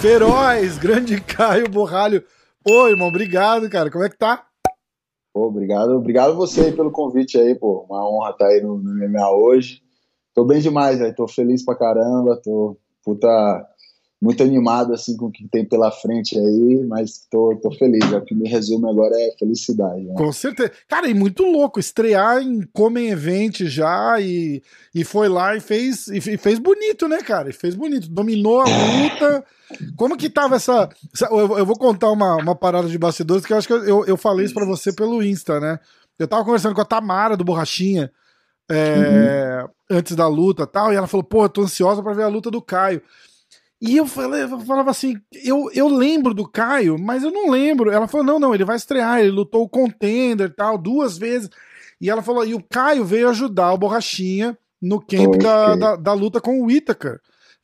Feroz, grande Caio Borralho. Ô, irmão, obrigado, cara. Como é que tá? Pô, obrigado, obrigado você aí pelo convite aí, pô. Uma honra estar tá aí no, no MMA hoje. Tô bem demais, velho. Tô feliz pra caramba. Tô puta muito animado assim com o que tem pela frente aí, mas tô, tô feliz. O que me resume agora é felicidade. Né? Com certeza. Cara, e muito louco estrear em Come Event já e, e foi lá e fez e fez bonito, né, cara? E fez bonito, dominou a luta. Como que tava essa. Eu, eu vou contar uma, uma parada de bastidores que eu acho que eu, eu falei isso para você pelo Insta, né? Eu tava conversando com a Tamara do Borrachinha. É, uhum. antes da luta tal, e ela falou, pô, eu tô ansiosa para ver a luta do Caio. E eu, falava assim, eu, eu lembro do Caio, mas eu não lembro. Ela falou, não, não, ele vai estrear, ele lutou o Contender tal, duas vezes. E ela falou, e o Caio veio ajudar o Borrachinha no camp da, da, da, luta com o Whittaker.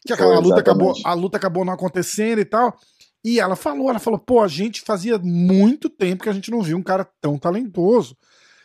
Que a, luta acabou, a luta acabou não acontecendo e tal. E ela falou, ela falou, pô, a gente fazia muito tempo que a gente não viu um cara tão talentoso.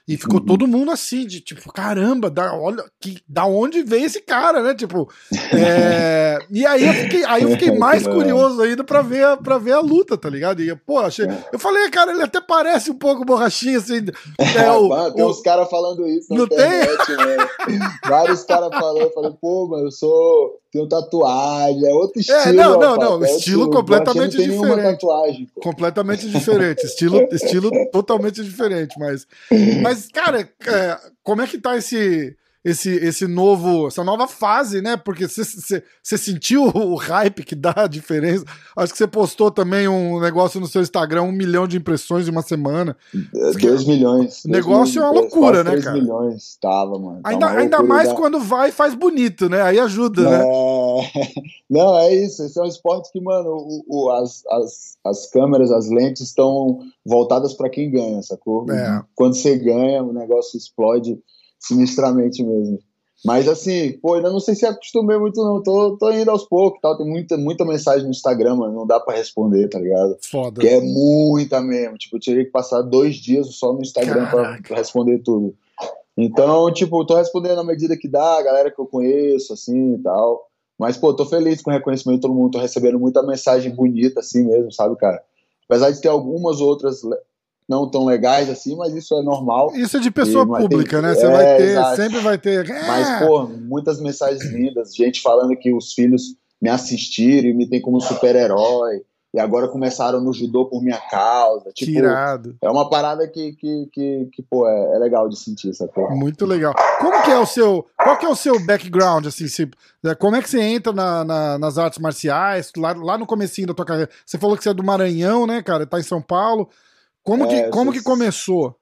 E ficou uhum. todo mundo assim, de tipo, caramba, da, olha, que, da onde veio esse cara, né? Tipo, é... e aí eu fiquei, aí eu fiquei mais curioso ainda pra ver, pra ver a luta, tá ligado? E, pô, achei. É. Eu falei, cara, ele até parece um pouco borrachinha, assim. É, o, tem o... uns caras falando isso na não internet, tem? né? Vários caras falando, eu falei, pô, mano, eu sou tem tatuagem, é outro é, estilo. É, não, não, não, estilo completamente não tem diferente. Tatuagem, completamente diferente, estilo, estilo totalmente diferente, mas, mas cara, é, como é que tá esse esse, esse novo, essa nova fase, né? Porque você sentiu o hype que dá a diferença. Acho que você postou também um negócio no seu Instagram, um milhão de impressões em uma semana. Dois milhões. O negócio dois, é uma loucura, né, cara? milhões, tava, mano. Tá ainda, ainda mais da... quando vai e faz bonito, né? Aí ajuda, é... né? Não, é isso. Esse é um esporte que, mano, o, o, as, as, as câmeras, as lentes estão voltadas para quem ganha, sacou? É. Quando você ganha, o negócio explode sinistramente mesmo. Mas assim, pô, ainda não sei se acostumei muito, não. Tô, tô indo aos poucos tal. Tem muita, muita mensagem no Instagram, mano. Não dá pra responder, tá ligado? Foda. Que é muita mesmo. Tipo, eu teria que passar dois dias só no Instagram pra, pra, responder tudo. Então, tipo, tô respondendo à medida que dá, a galera que eu conheço, assim e tal. Mas, pô, tô feliz com o reconhecimento de todo mundo. Tô recebendo muita mensagem bonita, assim mesmo, sabe, cara? Apesar de ter algumas outras não tão legais assim, mas isso é normal. Isso é de pessoa e, pública, né? Você é, vai ter, exato. sempre vai ter. É. Mas, pô, muitas mensagens lindas, gente falando que os filhos me assistiram e me tem como super-herói. E agora começaram no judô por minha causa. Tipo, Tirado. É uma parada que, que, que, que pô, é, é, legal de sentir, essa coisa. Muito legal. Como que é o seu. Qual que é o seu background, assim? Se, né, como é que você entra na, na, nas artes marciais? Lá, lá no comecinho da tua carreira. Você falou que você é do Maranhão, né, cara? Tá em São Paulo. Como, é, que, como que começou?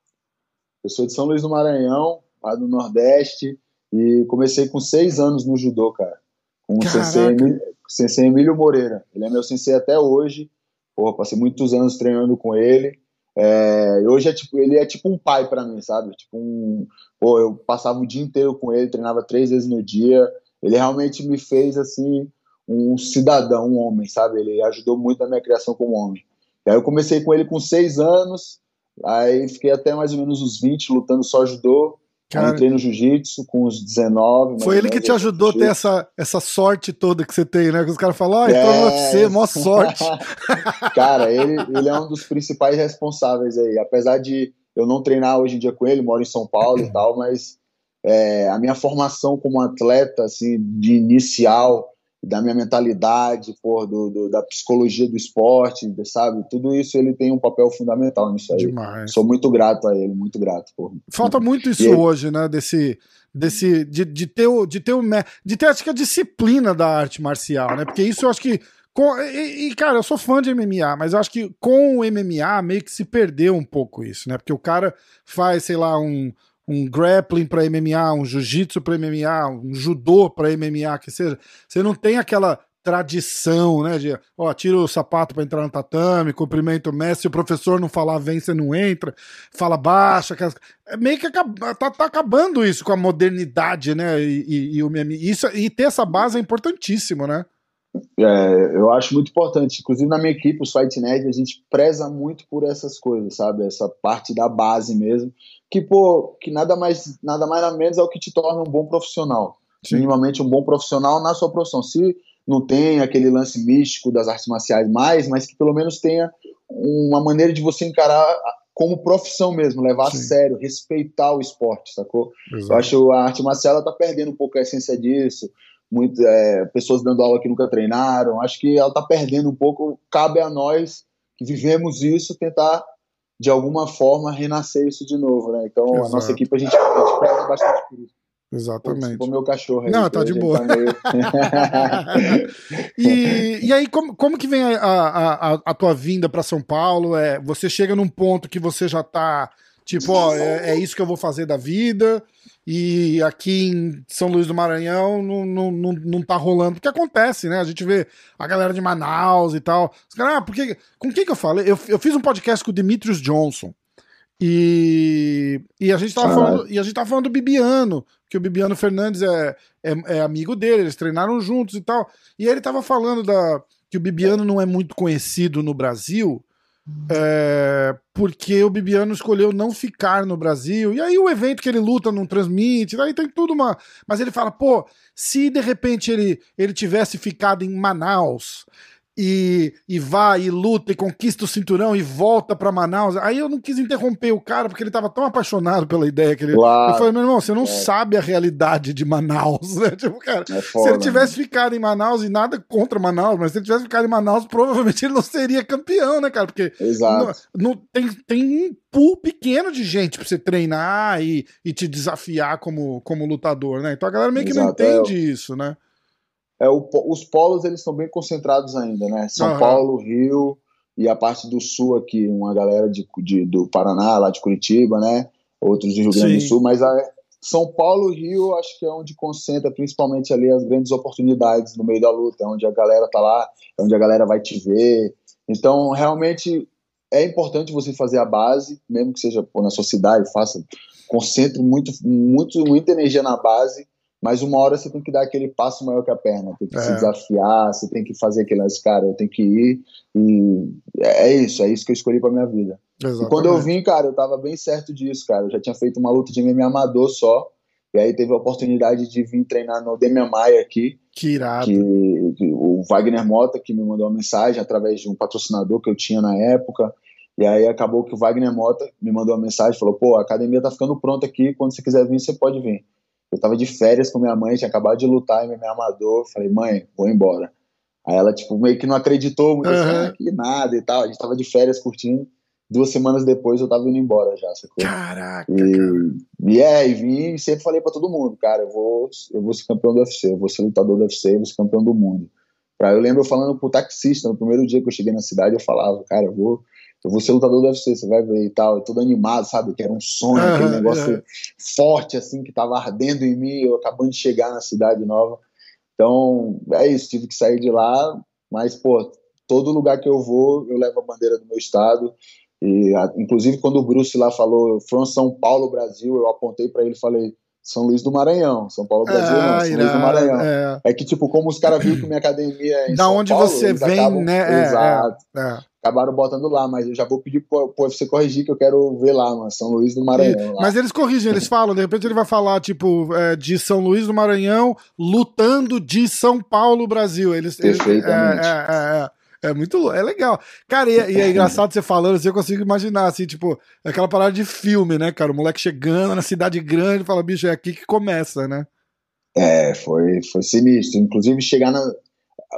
Eu sou de São Luís do Maranhão, lá do Nordeste, e comecei com seis anos no judô, cara. Com o sensei, Emílio, sensei Emílio Moreira. Ele é meu sensei até hoje. Porra, passei muitos anos treinando com ele. É, hoje é tipo, ele é tipo um pai para mim, sabe? Tipo um, pô, eu passava o dia inteiro com ele, treinava três vezes no dia. Ele realmente me fez assim um cidadão, um homem, sabe? Ele ajudou muito na minha criação como homem. Aí eu comecei com ele com seis anos, aí fiquei até mais ou menos uns 20 lutando só judô. Cara, entrei no jiu-jitsu com uns 19. Foi ele que te ajudou a ter essa, essa sorte toda que você tem, né? Que os caras falam, ah, então é... no UFC, mó sorte. cara, ele, ele é um dos principais responsáveis aí. Apesar de eu não treinar hoje em dia com ele, moro em São Paulo e tal, mas é, a minha formação como atleta, assim, de inicial, da minha mentalidade, por do, do, da psicologia do esporte, sabe? Tudo isso ele tem um papel fundamental nisso aí. Demais. Sou muito grato a ele, muito grato. Por... Falta muito isso hoje, né? Desse, desse de, de ter o, de ter o, de ter acho que a disciplina da arte marcial, né? Porque isso eu acho que com, e, e, cara, eu sou fã de MMA, mas eu acho que com o MMA meio que se perdeu um pouco isso, né? Porque o cara faz, sei lá, um, um grappling para MMA, um jiu-jitsu para MMA, um judô para MMA, que seja, você não tem aquela tradição, né, de, ó, tira o sapato para entrar no tatame, cumprimenta o mestre, se o professor não falar vem, você não entra, fala baixa, aquelas... é meio que acaba, tá, tá, acabando isso com a modernidade, né, e, e, e, o, isso, e ter essa base é importantíssimo, né? É, eu acho muito importante. Inclusive na minha equipe, os Fight Nerd, a gente preza muito por essas coisas, sabe? Essa parte da base mesmo. Que, pô, que nada mais, nada mais nada menos é o que te torna um bom profissional. Sim. Minimamente um bom profissional na sua profissão. Se não tem aquele lance místico das artes marciais mais, mas que pelo menos tenha uma maneira de você encarar como profissão mesmo, levar Sim. a sério, respeitar o esporte, sacou? Exato. Eu acho que a arte marcial ela tá perdendo um pouco a essência disso muito, é, pessoas dando aula que nunca treinaram. Acho que ela está perdendo um pouco. Cabe a nós que vivemos isso tentar de alguma forma renascer isso de novo, né? Então Exato. a nossa equipe a gente, a gente preza bastante por isso. Exatamente. O meu cachorro aí. Não, tá de boa. Tá meio... e, e aí, como, como que vem a, a, a, a tua vinda para São Paulo? É, você chega num ponto que você já tá tipo, ó, é, é isso que eu vou fazer da vida e aqui em São Luís do Maranhão não, não, não, não tá rolando. Porque acontece, né? A gente vê a galera de Manaus e tal. Os caras, ah, porque, com quem que eu falei? Eu, eu fiz um podcast com o Demetrius Johnson. E, e, a gente tava falando, e a gente tava falando do Bibiano, que o Bibiano Fernandes é, é, é, amigo dele, eles treinaram juntos e tal. E ele tava falando da, que o Bibiano não é muito conhecido no Brasil, é, porque o Bibiano escolheu não ficar no Brasil. E aí o evento que ele luta não transmite, aí tem tudo uma. Mas ele fala, pô, se de repente ele, ele tivesse ficado em Manaus e, e vai e luta e conquista o cinturão e volta para Manaus. Aí eu não quis interromper o cara porque ele tava tão apaixonado pela ideia que ele. Claro. Eu falei, meu irmão, você não é. sabe a realidade de Manaus, né? Tipo, cara, é foda, se ele tivesse ficado em Manaus e nada contra Manaus, mas se ele tivesse ficado em Manaus, provavelmente ele não seria campeão, né, cara? Porque Exato. Não, não, tem, tem um pool pequeno de gente pra você treinar e, e te desafiar como, como lutador, né? Então a galera meio que Exato, não entende é, isso, né? É, o, os polos eles estão bem concentrados ainda, né? São uhum. Paulo, Rio e a parte do sul aqui, uma galera de, de, do Paraná, lá de Curitiba, né? Outros do Rio Grande do Sul, mas a, São Paulo e Rio acho que é onde concentra principalmente ali as grandes oportunidades no meio da luta, é onde a galera tá lá, é onde a galera vai te ver. Então, realmente é importante você fazer a base, mesmo que seja pô, na sua cidade, faça, concentre muito, muito, muita energia na base mas uma hora você tem que dar aquele passo maior que a perna, tem que é. se desafiar, você tem que fazer aquele lance, cara, eu tenho que ir e é isso, é isso que eu escolhi para minha vida. Exatamente. E quando eu vim, cara, eu tava bem certo disso, cara, eu já tinha feito uma luta de MMA amador só, e aí teve a oportunidade de vir treinar no Demian Maia aqui. Que irado. Que, que, o Wagner Mota que me mandou uma mensagem através de um patrocinador que eu tinha na época. E aí acabou que o Wagner Mota me mandou uma mensagem, falou: "Pô, a academia tá ficando pronta aqui, quando você quiser vir, você pode vir". Eu tava de férias com minha mãe, tinha acabado de lutar em MMA amador. Falei, mãe, vou embora. Aí ela, tipo, meio que não acreditou muito, uhum. assim, ah, que nada e tal. A gente tava de férias curtindo. Duas semanas depois eu tava indo embora já, sacou? Caraca! E, e é, e vim e sempre falei pra todo mundo, cara, eu vou, eu vou ser campeão do UFC, eu vou ser lutador do UFC, eu vou ser campeão do mundo. Pra, eu lembro eu falando pro taxista, no primeiro dia que eu cheguei na cidade, eu falava, cara, eu vou eu vou ser lutador do UFC, você vai ver e tal. todo animado, sabe? Que era um sonho, aquele negócio forte, assim, que tava ardendo em mim, eu acabando de chegar na cidade nova. Então, é isso, tive que sair de lá, mas, pô, todo lugar que eu vou, eu levo a bandeira do meu estado. E, inclusive, quando o Bruce lá falou, from São Paulo, Brasil, eu apontei para ele e falei, são Luís do Maranhão, São Paulo Brasil ah, não, São irá, Luís do Maranhão. É. é. que, tipo, como os caras viram que minha academia é em Da São onde Paulo, você vem, acabam, né? É, exato. É, é acabaram botando lá, mas eu já vou pedir pro, pro UFC corrigir, que eu quero ver lá, mano, São Luís do Maranhão. Mas eles corrigem, eles falam, de repente ele vai falar, tipo, é, de São Luís do Maranhão lutando de São Paulo, Brasil. Eles, Perfeitamente. é, é, é, é muito é legal. Cara, e, e, é engraçado você falando assim, eu consigo imaginar, assim, tipo, aquela parada de filme, né, cara? O moleque chegando na cidade grande fala, bicho, é aqui que começa, né? É, foi, foi sinistro. Inclusive, chegar na,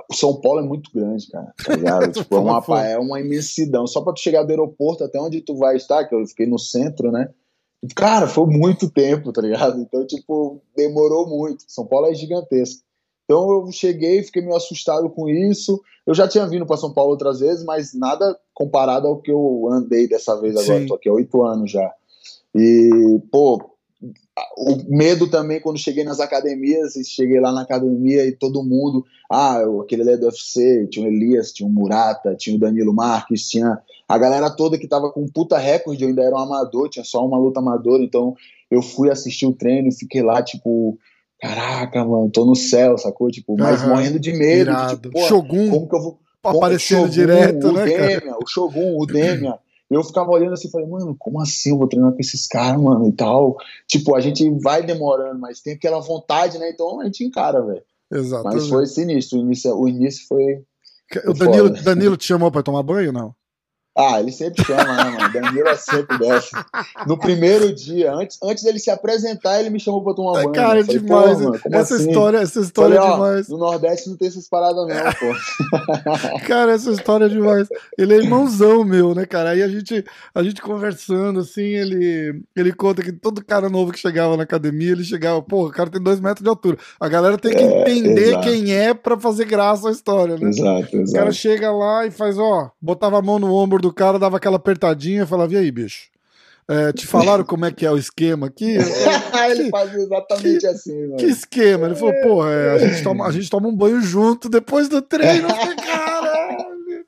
o São Paulo é muito grande, cara. Tá ligado? tipo, é, uma, é uma imensidão. Só pra tu chegar do aeroporto até onde tu vai estar, que eu fiquei no centro, né? Cara, foi muito tempo, tá ligado? Então, tipo, demorou muito. São Paulo é gigantesco. Então eu cheguei, fiquei meio assustado com isso. Eu já tinha vindo para São Paulo outras vezes, mas nada comparado ao que eu andei dessa vez agora. Sim. Tô aqui há oito anos já. E, pô, o medo também quando cheguei nas academias e cheguei lá na academia e todo mundo, ah, aquele ali é do UFC, tinha o Elias, tinha o Murata, tinha o Danilo Marques, tinha a galera toda que tava com um puta recorde, eu ainda era um amador, tinha só uma luta amadora, então eu fui assistir o treino, fiquei lá, tipo, caraca, mano, tô no céu, sacou? Tipo, mas uhum. morrendo de medo. De, tipo, Shogun. Como que eu vou. Aparecendo Shogun, direto, o né? Demian, o Shogun, o Demian. Eu ficava olhando assim e falei, mano, como assim eu vou treinar com esses caras, mano, e tal. Tipo, a gente vai demorando, mas tem aquela vontade, né? Então a gente encara, velho. Exato. Mas foi sinistro. O início, o início foi. O Danilo, Danilo te chamou pra tomar banho, não? Ah, ele sempre chama, né, mano? Danilo é sempre dessa. No primeiro dia, antes, antes dele se apresentar, ele me chamou pra tomar banho. Cara, é demais. Mano, essa, assim? história, essa história Falei, é demais. no Nordeste não tem essas paradas, não, pô. cara, essa história é demais. Ele é irmãozão meu, né, cara? Aí a gente, a gente conversando, assim, ele, ele conta que todo cara novo que chegava na academia, ele chegava, pô, o cara tem dois metros de altura. A galera tem que é, entender exato. quem é pra fazer graça à história, né? Exato, exato. O cara chega lá e faz, ó, botava a mão no ombro do do cara, dava aquela apertadinha e falava: e aí, bicho? É, te falaram como é que é o esquema aqui? ele fazia exatamente que, assim, mano. Que esquema? Ele falou, porra, é, a, gente toma, a gente toma um banho junto depois do treino. Caralho,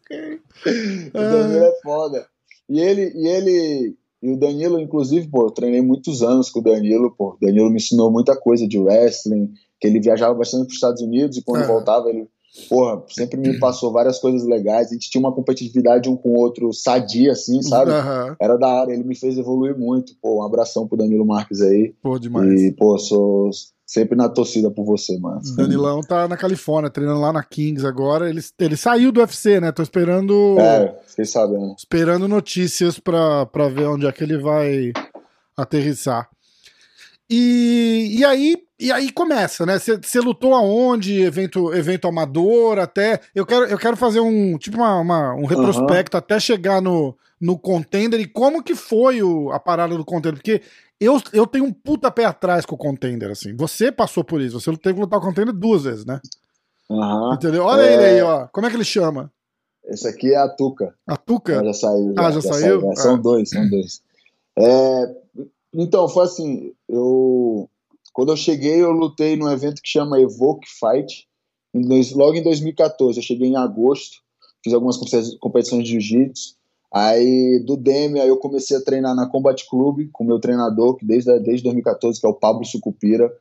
O Danilo é foda. E ele, e ele, e o Danilo, inclusive, pô, eu treinei muitos anos com o Danilo, pô. O Danilo me ensinou muita coisa de wrestling, que ele viajava bastante para os Estados Unidos e quando é. voltava ele porra, sempre me passou várias coisas legais. A gente tinha uma competitividade um com o outro sadia, assim, sabe? Uhum. Era da hora, ele me fez evoluir muito. Pô, um abração pro Danilo Marques aí. Pô, demais. E, pô, sou sempre na torcida por você, mano. Danilão tá na Califórnia, treinando lá na Kings agora. Ele, ele saiu do UFC, né? Tô esperando. É, fiquei sabendo. Esperando notícias pra, pra ver onde é que ele vai aterrissar. E, e aí e aí começa, né? Você lutou aonde? Evento, evento amador, até. Eu quero, eu quero fazer um tipo uma, uma um retrospecto uhum. até chegar no, no contender e como que foi o, a parada do contender. Porque eu, eu tenho um puta pé atrás com o contender, assim. Você passou por isso, você teve que lutar com o contender duas vezes, né? Uhum. Entendeu? Olha é... ele aí, ó. Como é que ele chama? Esse aqui é a Tuca. A Tuca? já saiu. Já, ah, já, já saiu? saiu. É, são ah. dois, são dois. É, então, foi assim, eu quando eu cheguei, eu lutei num evento que chama Evoke Fight, em dois, logo em 2014. Eu cheguei em agosto, fiz algumas competições de jiu-jitsu. Aí do Demi, aí eu comecei a treinar na Combat Club com meu treinador, que desde, desde 2014, que é o Pablo Sucupira,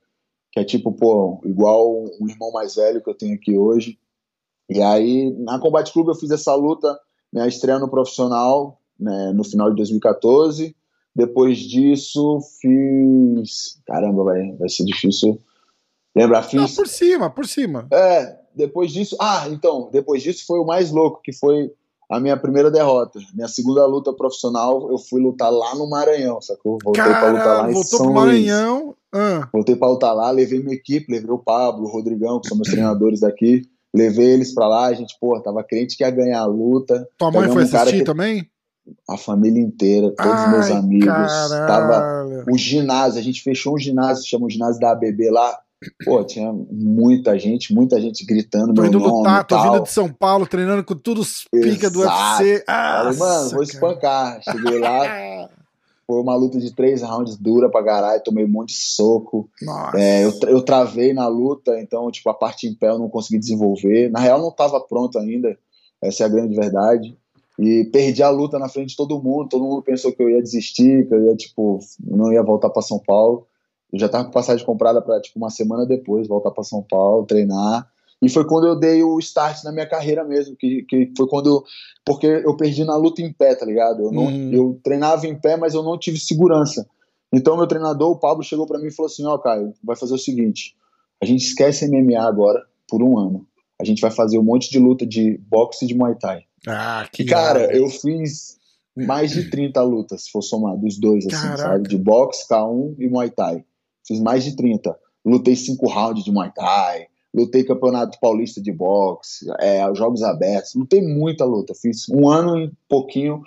que é tipo, pô, igual um irmão mais velho que eu tenho aqui hoje. E aí, na Combat Club, eu fiz essa luta, minha estreia no profissional, né, no final de 2014. Depois disso, fiz. Caramba, vai, vai ser difícil lembrar. Fiz. Não, por cima, por cima. É, depois disso. Ah, então, depois disso foi o mais louco, que foi a minha primeira derrota. Minha segunda luta profissional, eu fui lutar lá no Maranhão, sacou? Voltei Cara, pra lutar lá em voltou São pro Maranhão. Ah. Voltei pra lutar lá, levei minha equipe, levei o Pablo, o Rodrigão, que são meus treinadores daqui. Levei eles pra lá, a gente, pô, tava crente que ia ganhar a luta. Tua mãe foi assistir que... também? A família inteira, todos os meus amigos. Caralho. Tava o ginásio, a gente fechou um ginásio, chama o ginásio da ABB lá. Pô, tinha muita gente, muita gente gritando. Tô indo lutar, tô vindo de São Paulo, treinando com tudo os pica do UFC. Ah, Falei, mano, vou espancar. Cheguei lá, foi uma luta de três rounds dura pra caralho, tomei um monte de soco. É, eu, eu travei na luta, então, tipo, a parte em pé eu não consegui desenvolver. Na real, não tava pronto ainda, essa é a grande verdade e perdi a luta na frente de todo mundo. Todo mundo pensou que eu ia desistir, que eu ia, tipo, não ia voltar para São Paulo. Eu já tava com passagem comprada para tipo, uma semana depois voltar para São Paulo, treinar. E foi quando eu dei o start na minha carreira mesmo, que, que foi quando. Porque eu perdi na luta em pé, tá ligado? Eu, não, uhum. eu treinava em pé, mas eu não tive segurança. Então, meu treinador, o Pablo, chegou para mim e falou assim: Ó, oh, Caio, vai fazer o seguinte: a gente esquece MMA agora por um ano. A gente vai fazer um monte de luta de boxe e de muay thai. Ah, que Cara, eu fiz mais de 30 lutas, se for somar, dos dois, assim, Caraca. sabe? De boxe, K1 e Muay Thai. Fiz mais de 30. Lutei cinco rounds de Muay Thai, lutei campeonato paulista de boxe, é, jogos abertos, lutei muita luta. Fiz um ano e pouquinho,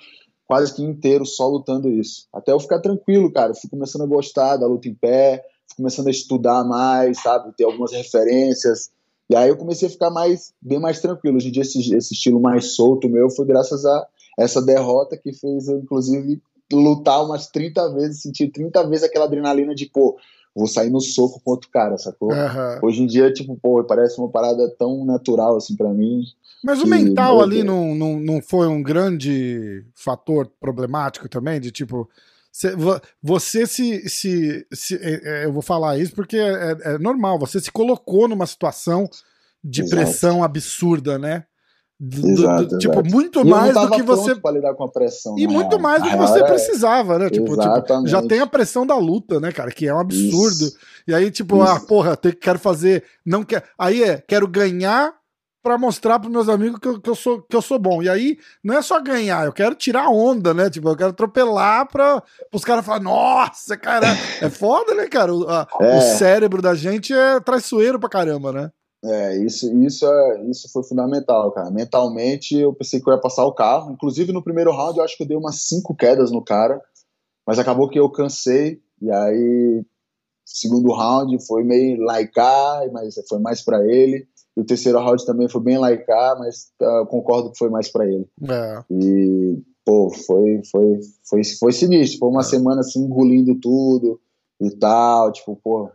quase que inteiro, só lutando isso. Até eu ficar tranquilo, cara. Eu fui começando a gostar da luta em pé, fui começando a estudar mais, sabe? Ter algumas referências e aí eu comecei a ficar mais, bem mais tranquilo. Hoje em dia, esse, esse estilo mais solto meu foi graças a essa derrota que fez eu, inclusive, lutar umas 30 vezes, sentir 30 vezes aquela adrenalina de, pô, vou sair no soco com outro cara, sacou? Uhum. Hoje em dia, tipo, pô, parece uma parada tão natural, assim, para mim. Mas que, o mental ali não, não, não foi um grande fator problemático também? De, tipo, Você se. se, se é, é, eu vou falar isso porque é, é, normal. Você se colocou numa situação de Exato. pressão absurda, né? Do, exato, do, tipo, muito mais do que você. Pra lidar com a pressão, e muito real. mais do que você precisava, né? Tipo, tipo, já tem a pressão da luta, né, cara? Que é um absurdo. Isso. E aí, tipo, ah, Isso. ah, porra, te, quero fazer. Não quer. Aí é, quero ganhar para mostrar pros meus amigos que eu, que, eu sou, que eu sou bom. E aí, não é só ganhar, eu quero tirar onda, né? Tipo, eu quero atropelar para os caras falarem, nossa, cara, é foda, né, cara? O, a, é. o cérebro da gente é traiçoeiro pra caramba, né? É, isso, isso, é, isso foi fundamental, cara. Mentalmente, eu pensei que eu ia passar o carro. Inclusive, no primeiro round, eu acho que eu dei umas cinco quedas no cara, mas acabou que eu cansei. E aí, segundo round, foi meio laicar, mas foi mais para ele. E o terceiro round também foi bem laicar, mas uh, concordo que foi mais para ele. É. E, pô, foi, foi, foi, foi sinistro. Foi uma é. semana assim, engolindo tudo e tal. Tipo, pô,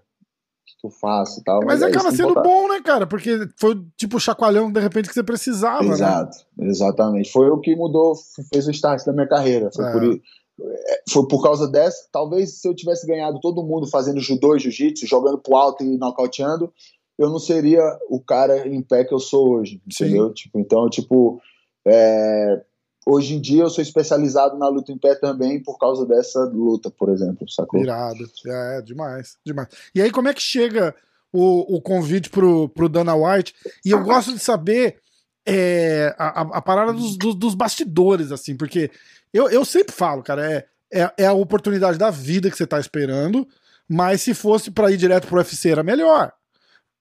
que eu faço e tal. Mas, mas é acaba sendo bom, né, cara? Porque foi tipo o chacoalhão de repente que você precisava, né? Exato, né? exatamente. Foi o que mudou, fez o start da minha carreira. Foi, é. por, é, foi por causa dessa. Talvez se eu tivesse ganhado todo mundo fazendo judô e jiu-jitsu, jogando pro alto e nocauteando, eu não seria o cara em pé que eu sou hoje, entendeu? Tipo, então, tipo, é, Hoje em dia eu sou especializado na luta em pé também por causa dessa luta, por exemplo, sacou? Irado, é, demais, demais. E aí como é que chega o, o convite pro, pro Dana White? E eu gosto de saber é, a, a parada dos, dos, dos, bastidores, assim, porque eu, eu sempre falo, cara, é, é, é a oportunidade da vida que você tá esperando, mas se fosse para ir direto pro UFC era melhor.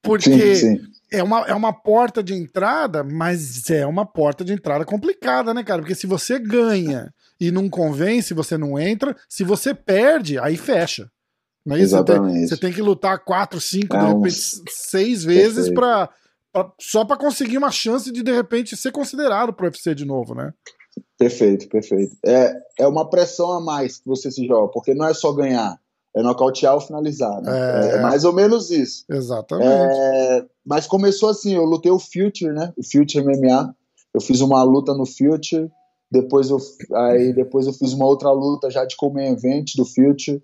Porque sim, sim é uma, é uma porta de entrada, mas é uma porta de entrada complicada, né, cara? Porque se você ganha e não convence, você não entra. Se você perde, aí fecha. Não é isso? Você tem, você tem, que lutar quatro, cinco, é de repente, seis vezes pra, pra, só para conseguir uma chance de, de repente, ser considerado pro UFC de novo, né? Perfeito, perfeito. É, é uma pressão a mais que você se joga, porque não é só ganhar é nocautear ou finalizar. Né? É, é, mais ou menos isso. Exatamente. É, mas começou assim, eu lutei o Future, né? O Future MMA. Eu fiz uma luta no Future, depois eu, aí depois eu fiz uma outra luta já de Event do Future.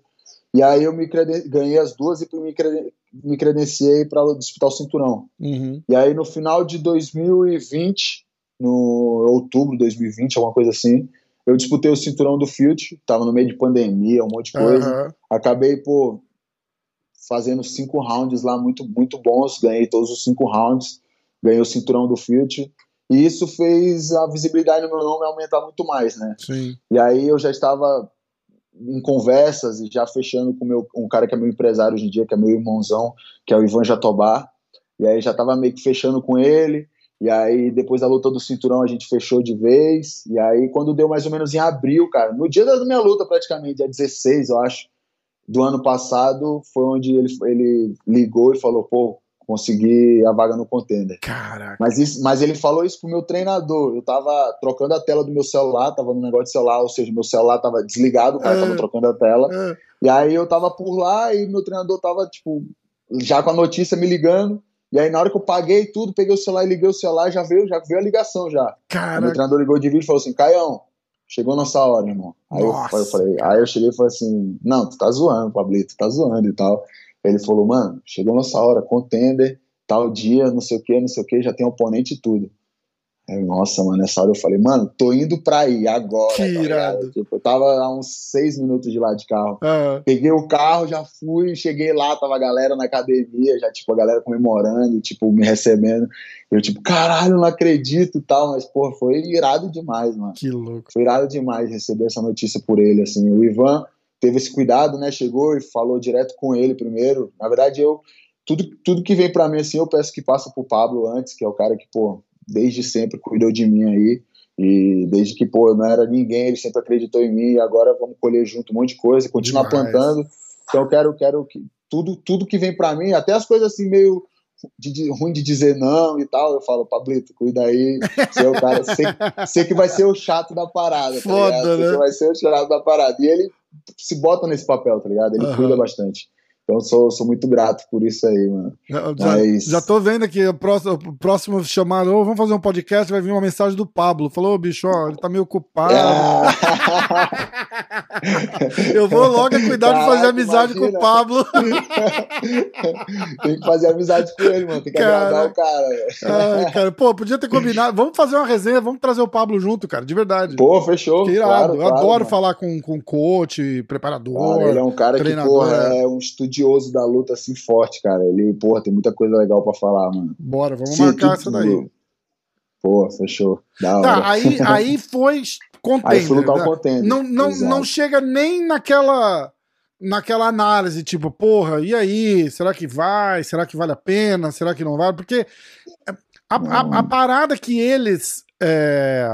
E aí eu me ganhei as duas e me, creden me credenciei para disputar o cinturão. Uhum. E aí no final de 2020, no outubro de 2020, alguma coisa assim, eu disputei o cinturão do Field, tava no meio de pandemia, um monte de coisa. Uhum. Acabei, pô, fazendo cinco rounds lá muito, muito bons, ganhei todos os cinco rounds, ganhei o cinturão do Field. E isso fez a visibilidade no meu nome aumentar muito mais, né? Sim. E aí eu já estava em conversas e já fechando com meu, um cara que é meu empresário hoje em dia, que é meu irmãozão, que é o Ivan Jatobá. E aí já estava meio que fechando com ele. E aí, depois da luta do cinturão, a gente fechou de vez. E aí, quando deu mais ou menos em abril, cara, no dia da minha luta, praticamente, dia 16, eu acho, do ano passado, foi onde ele, ele ligou e falou: pô, consegui a vaga no contender. Caraca. Mas, isso, mas ele falou isso pro meu treinador. Eu tava trocando a tela do meu celular, tava no negócio de celular, ou seja, meu celular tava desligado, o cara é, tava trocando a tela. É. E aí eu tava por lá e meu treinador tava, tipo, já com a notícia me ligando. E aí, na hora que eu paguei tudo, peguei o celular e liguei o celular, já veio, já veio a ligação já. O treinador ligou de vídeo e falou assim: Caião, chegou nossa hora, irmão. Aí eu, eu, falei, aí eu cheguei e falei assim: Não, tu tá zoando, Pablito, tu tá zoando e tal. Ele falou, mano, chegou nossa hora, contender, tal dia, não sei o que, não sei o que, já tem oponente e tudo. Aí, nossa, mano, nessa hora eu falei, mano, tô indo pra aí agora. Que tá irado. Tipo, eu tava a uns seis minutos de lá de carro. Uhum. Peguei o carro, já fui, cheguei lá, tava a galera na academia, já, tipo, a galera comemorando, tipo, me recebendo. Eu, tipo, caralho, não acredito e tal, mas, pô, foi irado demais, mano. Que louco. Foi irado demais receber essa notícia por ele, assim. O Ivan teve esse cuidado, né? Chegou e falou direto com ele primeiro. Na verdade, eu. Tudo, tudo que vem para mim, assim, eu peço que passa pro Pablo antes, que é o cara que, pô, desde sempre cuidou de mim aí. E desde que, pô, eu não era ninguém, ele sempre acreditou em mim. E agora vamos colher junto um monte de coisa, continuar Demais. plantando. Então eu quero, quero que tudo, tudo que vem para mim, até as coisas assim meio de, de, ruim de dizer não e tal, eu falo, Pablito, cuida aí, você é o cara, sei, sei que vai ser o chato da parada, tá Foda, tá né? Você vai ser o chato da parada. E ele se bota nesse papel, tá ligado? Ele uhum. cuida bastante. Então sou, sou muito grato por isso aí, mano. Já, Mas... já tô vendo aqui, o próximo, o próximo chamado, oh, vamos fazer um podcast, vai vir uma mensagem do Pablo. Falou, bicho, ó, ele tá meio ocupado. Ah. Eu vou logo cuidar Caraca, de fazer amizade imagina. com o Pablo. tem que fazer amizade com ele, mano. Tem que cara, agradar o cara. Ai, cara. Pô, podia ter combinado. Vamos fazer uma resenha, vamos trazer o Pablo junto, cara, de verdade. Pô, fechou. Que irado. Claro, Eu claro, adoro mano. falar com, com coach, preparador. Cara, ele é um cara treinador. que, porra, é um estudioso da luta assim forte, cara. Ele, porra, tem muita coisa legal pra falar, mano. Bora, vamos Sim, marcar essa daí. Pô, fechou. Da tá, aí, aí foi contender. Aí né? Não, não, não chega nem naquela naquela análise, tipo, porra, e aí? Será que vai? Será que vale a pena? Será que não vale? Porque a, a, a parada que eles, é,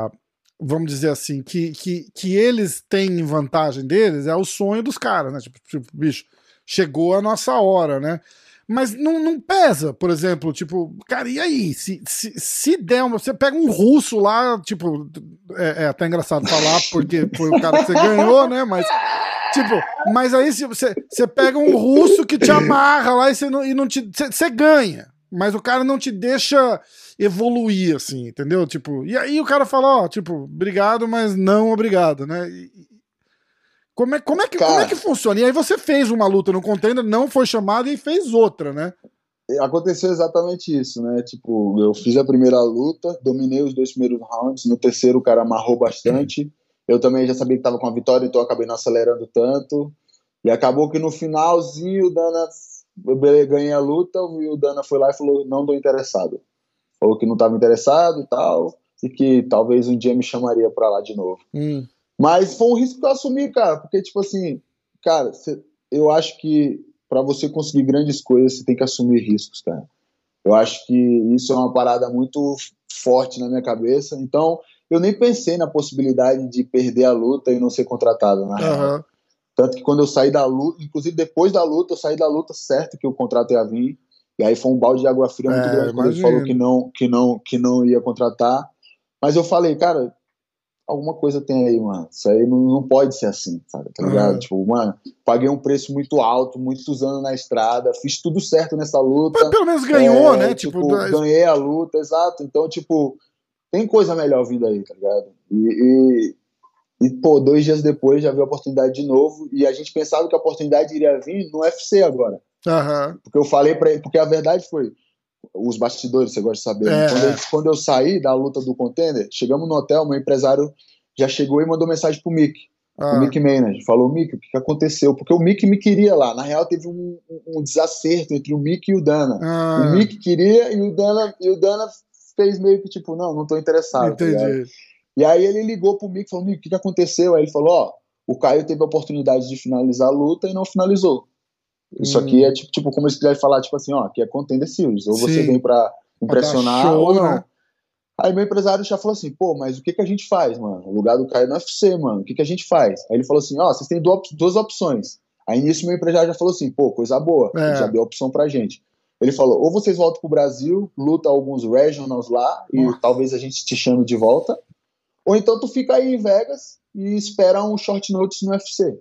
vamos dizer assim, que, que, que eles têm vantagem deles é o sonho dos caras, né? Tipo, tipo bicho, chegou a nossa hora, né? Mas não, não pesa, por exemplo, tipo, cara, e aí? Se, se, se der uma. Você pega um russo lá, tipo, é, é até engraçado falar, porque foi o cara que você ganhou, né? Mas, tipo, mas aí você, você pega um russo que te amarra lá e, você não, e não te. Você, você ganha, mas o cara não te deixa evoluir, assim, entendeu? Tipo, e aí o cara fala, ó, tipo, obrigado, mas não obrigado, né? E, como é, como, é que, Cara, como é que funciona? E aí você fez uma luta no contender, não foi chamado e fez outra, né? Aconteceu exatamente isso, né? Tipo, eu fiz a primeira luta, dominei os dois primeiros rounds, no terceiro o cara amarrou bastante. Eu também já sabia que estava com a vitória, então acabei não acelerando tanto. E acabou que no finalzinho o Dana eu ganhei a luta e o Dana foi lá e falou: não tô interessado. Falou que não estava interessado e tal, e que talvez um dia me chamaria para lá de novo. Hum. Mas foi um risco que eu assumi, cara, porque, tipo assim, cara, cê, eu acho que para você conseguir grandes coisas, você tem que assumir riscos, cara. Eu acho que isso é uma parada muito forte na minha cabeça. Então, eu nem pensei na possibilidade de perder a luta e não ser contratado, na uhum. Tanto que quando eu saí da luta, inclusive depois da luta, eu saí da luta certo que o contrato ia vir. E aí foi um balde de água fria muito é, grande. Ele falou que não, que não, que não ia contratar. Mas eu falei, cara, alguma coisa tem aí, mano. Isso aí não, não pode ser assim, sabe? Tá ligado? Uhum. Tipo, mano, paguei um preço muito alto, muitos anos na estrada, fiz tudo certo nessa luta. Mas pelo menos ganhou, é, né? Tipo, tipo ganhei a luta, exato. Então, tipo, tem coisa melhor vindo aí, tá ligado? E, e, e, pô, dois dias depois já veio a oportunidade de novo e a gente pensava que a oportunidade iria vir no UFC agora. Uhum. Porque eu falei para ele, porque a verdade foi, os bastidores, você gosta de saber. Né? É. Quando, eu, quando, eu, saí da luta do contender, chegamos no hotel, meu empresário já chegou e mandou mensagem pro Mick. Ah. O Mick Maynard. Falou, Mick, o que, que aconteceu? Porque o Mick me queria lá. Na real, teve um, um desacerto entre o Mick e o Dana. Ah. O Mick queria e o Dana, e o Dana fez meio que tipo, não, não tô interessado. Tá Entendi. E aí ele ligou pro Mick e falou, Mick, o que, que aconteceu? Aí ele falou, ó, o Caio teve a oportunidade de finalizar a luta e não finalizou. Isso hum. aqui é tipo, tipo como se quiser falar, tipo assim, ó, aqui é Contender Series. Ou Sim. você vem pra impressionar show, ou não. Né? Aí meu empresário já falou assim, pô, mas o que que a gente faz, mano? O lugar do Caio no UFC, mano, o que que a gente faz? Aí ele falou assim, ó, oh, vocês têm duas opções. Aí nisso meu empresário já falou assim, pô, coisa boa, é. já deu opção pra gente. Ele falou, ou vocês voltam pro Brasil, luta alguns regionals lá, e Nossa. talvez a gente te chame de volta, ou então tu fica aí em Vegas e espera um short notice no UFC.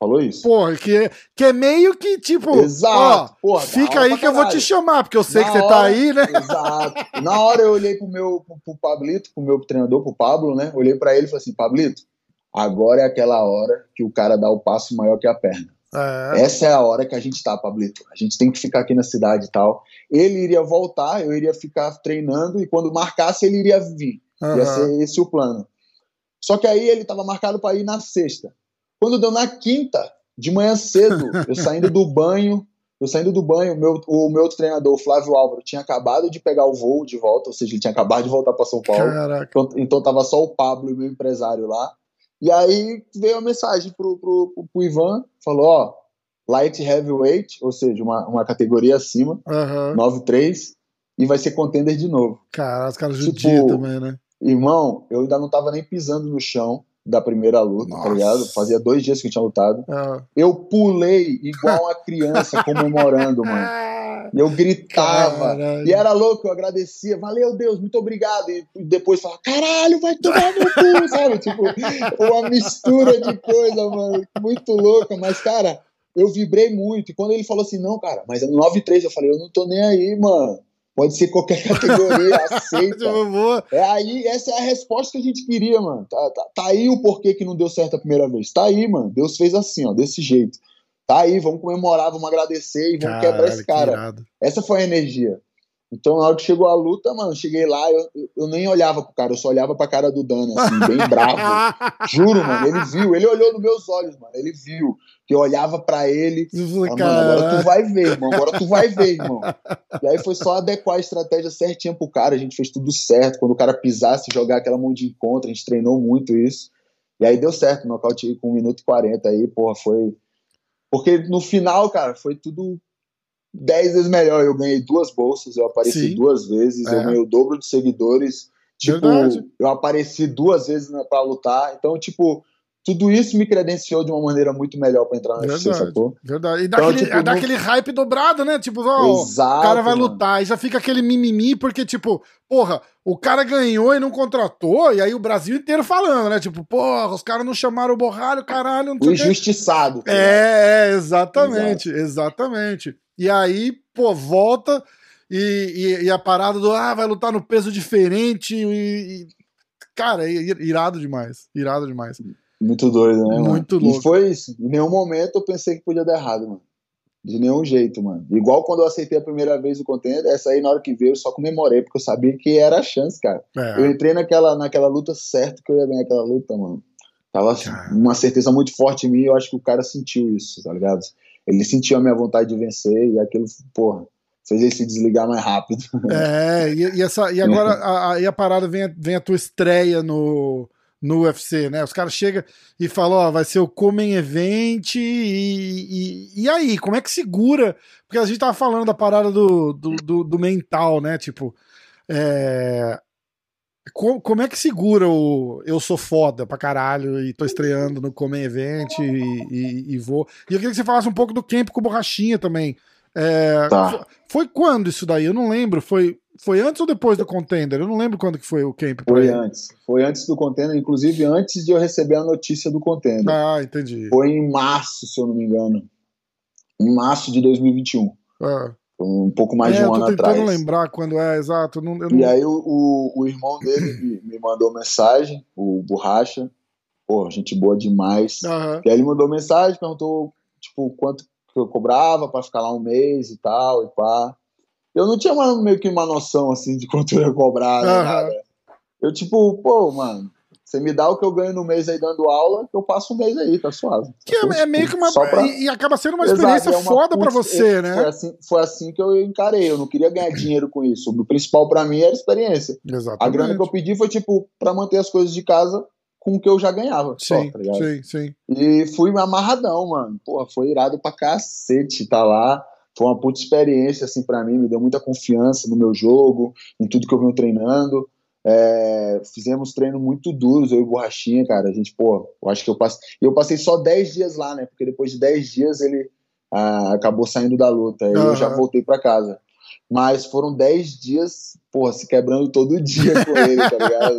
Falou isso. Porra, que, que é meio que tipo. Exato. Ó, Porra, fica aí que eu vou te chamar, porque eu sei Na que você tá aí, né? Exato. Na hora eu olhei pro meu pro, pro Pablito, pro meu treinador, pro Pablo, né? Olhei para ele e falei assim: Pablito, agora é aquela hora que o cara dá o passo maior que a perna. É. Essa é a hora que a gente tá, Pablito. A gente tem que ficar aqui na cidade e tal. Ele iria voltar, eu iria ficar treinando e quando marcasse ele iria vir. Uhum. Ia ser esse o plano. Só que aí ele estava marcado para ir na sexta. Quando deu na quinta, de manhã cedo, eu saindo do banho, eu saindo do banho, meu, o meu treinador, o Flávio Álvaro, tinha acabado de pegar o voo de volta, ou seja, ele tinha acabado de voltar para São Paulo. Caraca. Então, então tava só o Pablo e meu empresário lá. E aí veio a mensagem pro, pro, pro, pro Ivan, falou, ó, light heavyweight, ou seja, uma, uma categoria acima, uhum. 9-3, e vai ser contender de novo. Cara, os caras judiam tipo, também, né? Irmão, eu ainda não tava nem pisando no chão da primeira luta, Nossa. tá ligado? Fazia dois dias que eu tinha lutado. Ah. Eu pulei igual uma criança comemorando, mano. E eu gritava. Caralho. E era louco, eu agradecia. Valeu, Deus, muito obrigado. E depois falava, caralho, vai tomar no cu, sabe? Tipo, uma mistura de coisa, mano. Muito louca. Mas, cara, eu vibrei muito. E quando ele falou assim, não, cara, mas é 9-3, eu falei, eu não tô nem aí, mano pode ser qualquer categoria, aceita. é aí, essa é a resposta que a gente queria, mano. Tá, tá, tá, aí o porquê que não deu certo a primeira vez. Tá aí, mano. Deus fez assim, ó, desse jeito. Tá aí, vamos comemorar, vamos agradecer e vamos Caralho, quebrar esse cara. Essa foi a energia. Então, na hora que chegou a luta, mano, cheguei lá, eu, eu nem olhava pro cara, eu só olhava pra cara do Dana, assim, bem bravo. Juro, mano, ele viu, ele olhou nos meus olhos, mano, ele viu que eu olhava pra ele. Falei, mano, agora tu vai ver, irmão, agora tu vai ver, irmão. E aí foi só adequar a estratégia certinha pro cara, a gente fez tudo certo. Quando o cara pisasse, jogar aquela mão de encontro, a gente treinou muito isso. E aí deu certo, nocaute com 1 minuto e 40 aí, porra, foi. Porque no final, cara, foi tudo dez vezes melhor. Eu ganhei duas bolsas, eu apareci Sim. duas vezes, é. eu ganhei o dobro de seguidores. Tipo, Verdade. eu apareci duas vezes né, para lutar. Então, tipo, tudo isso me credenciou de uma maneira muito melhor para entrar no Verdade, UFC, sacou? Verdade. E dá, então, aquele, tipo, dá aquele hype dobrado, né? Tipo, ó, Exato, o cara vai mano. lutar. E já fica aquele mimimi, porque, tipo, porra, o cara ganhou e não contratou, e aí o Brasil inteiro falando, né? Tipo, porra, os caras não chamaram o borralho, caralho. Não o injustiçado. É, é, exatamente, Exato. exatamente. E aí, pô, volta e, e, e, a parada do ah, vai lutar no peso diferente. E, e, cara, é irado demais. Irado demais. Muito doido, né? Muito mano? louco. E foi isso. Em nenhum momento eu pensei que podia dar errado, mano. De nenhum jeito, mano. Igual quando eu aceitei a primeira vez o contender, essa aí na hora que veio eu só comemorei, porque eu sabia que era a chance, cara. É. Eu entrei naquela, naquela luta certo que eu ia ganhar aquela luta, mano. Tava cara. uma certeza muito forte em mim e eu acho que o cara sentiu isso, tá ligado? Ele sentiu a minha vontade de vencer e aquilo, porra, fez ele se desligar mais rápido. É, e, e essa, e agora a, a, e a parada vem, a, vem a tua estreia no, no UFC, né? Os caras chegam e falam, ó, vai ser o Comem Event e, e, e, aí, como é que segura? Porque a gente tava falando da parada do, do, do, do mental, né? Tipo, é, como, é que segura o eu sou foda pra caralho e tô estreando no Come Event e, e, e, vou. E eu queria que você falasse um pouco do camp com borrachinha também. É, tá. Foi quando isso daí? Eu não lembro. Foi, foi antes ou depois do Contender? Eu não lembro quando que foi o camp. Foi ele. antes. Foi antes do Contender, inclusive antes de eu receber a notícia do Contender. Ah, entendi. Foi em março, se eu não me engano. Em março de 2021. Ah um pouco mais é, de um ano atrás. Eu tô lembrar quando é, exato. Não, não... E aí o, o, o irmão dele me, me, mandou mensagem, o Borracha, pô, gente boa demais. Uhum. E aí ele mandou mensagem, perguntou, tipo, quanto que eu cobrava para ficar lá um mês e tal, e pá. Eu não tinha uma, meio que uma noção, assim, de quanto eu ia cobrar, uhum. nada. Eu, tipo, pô, mano, você me dá o que eu ganho no mês aí dando aula, eu passo um mês aí, tá suave. Que é, é meio que uma. Pra... E, acaba sendo uma experiência é uma foda para você, é, né? Foi assim, foi assim que eu encarei. Eu não queria ganhar dinheiro com isso. O principal para mim era experiência. Exatamente. A grana que eu pedi foi, tipo, para manter as coisas de casa com o que eu já ganhava. Sim, só, tá sim, sim. E fui amarradão, mano. Porra, foi irado pra cacete tá lá. Foi uma puta experiência, assim, para mim. Me deu muita confiança no meu jogo, em tudo que eu venho treinando. É, fizemos treinos muito duros, eu e Borrachinha, cara. A gente, pô, eu acho que eu passei. Eu passei só 10 dias lá, né? Porque depois de 10 dias ele ah, acabou saindo da luta. Aí uhum. eu já voltei para casa. Mas foram 10 dias, porra, se quebrando todo dia com ele, tá ligado?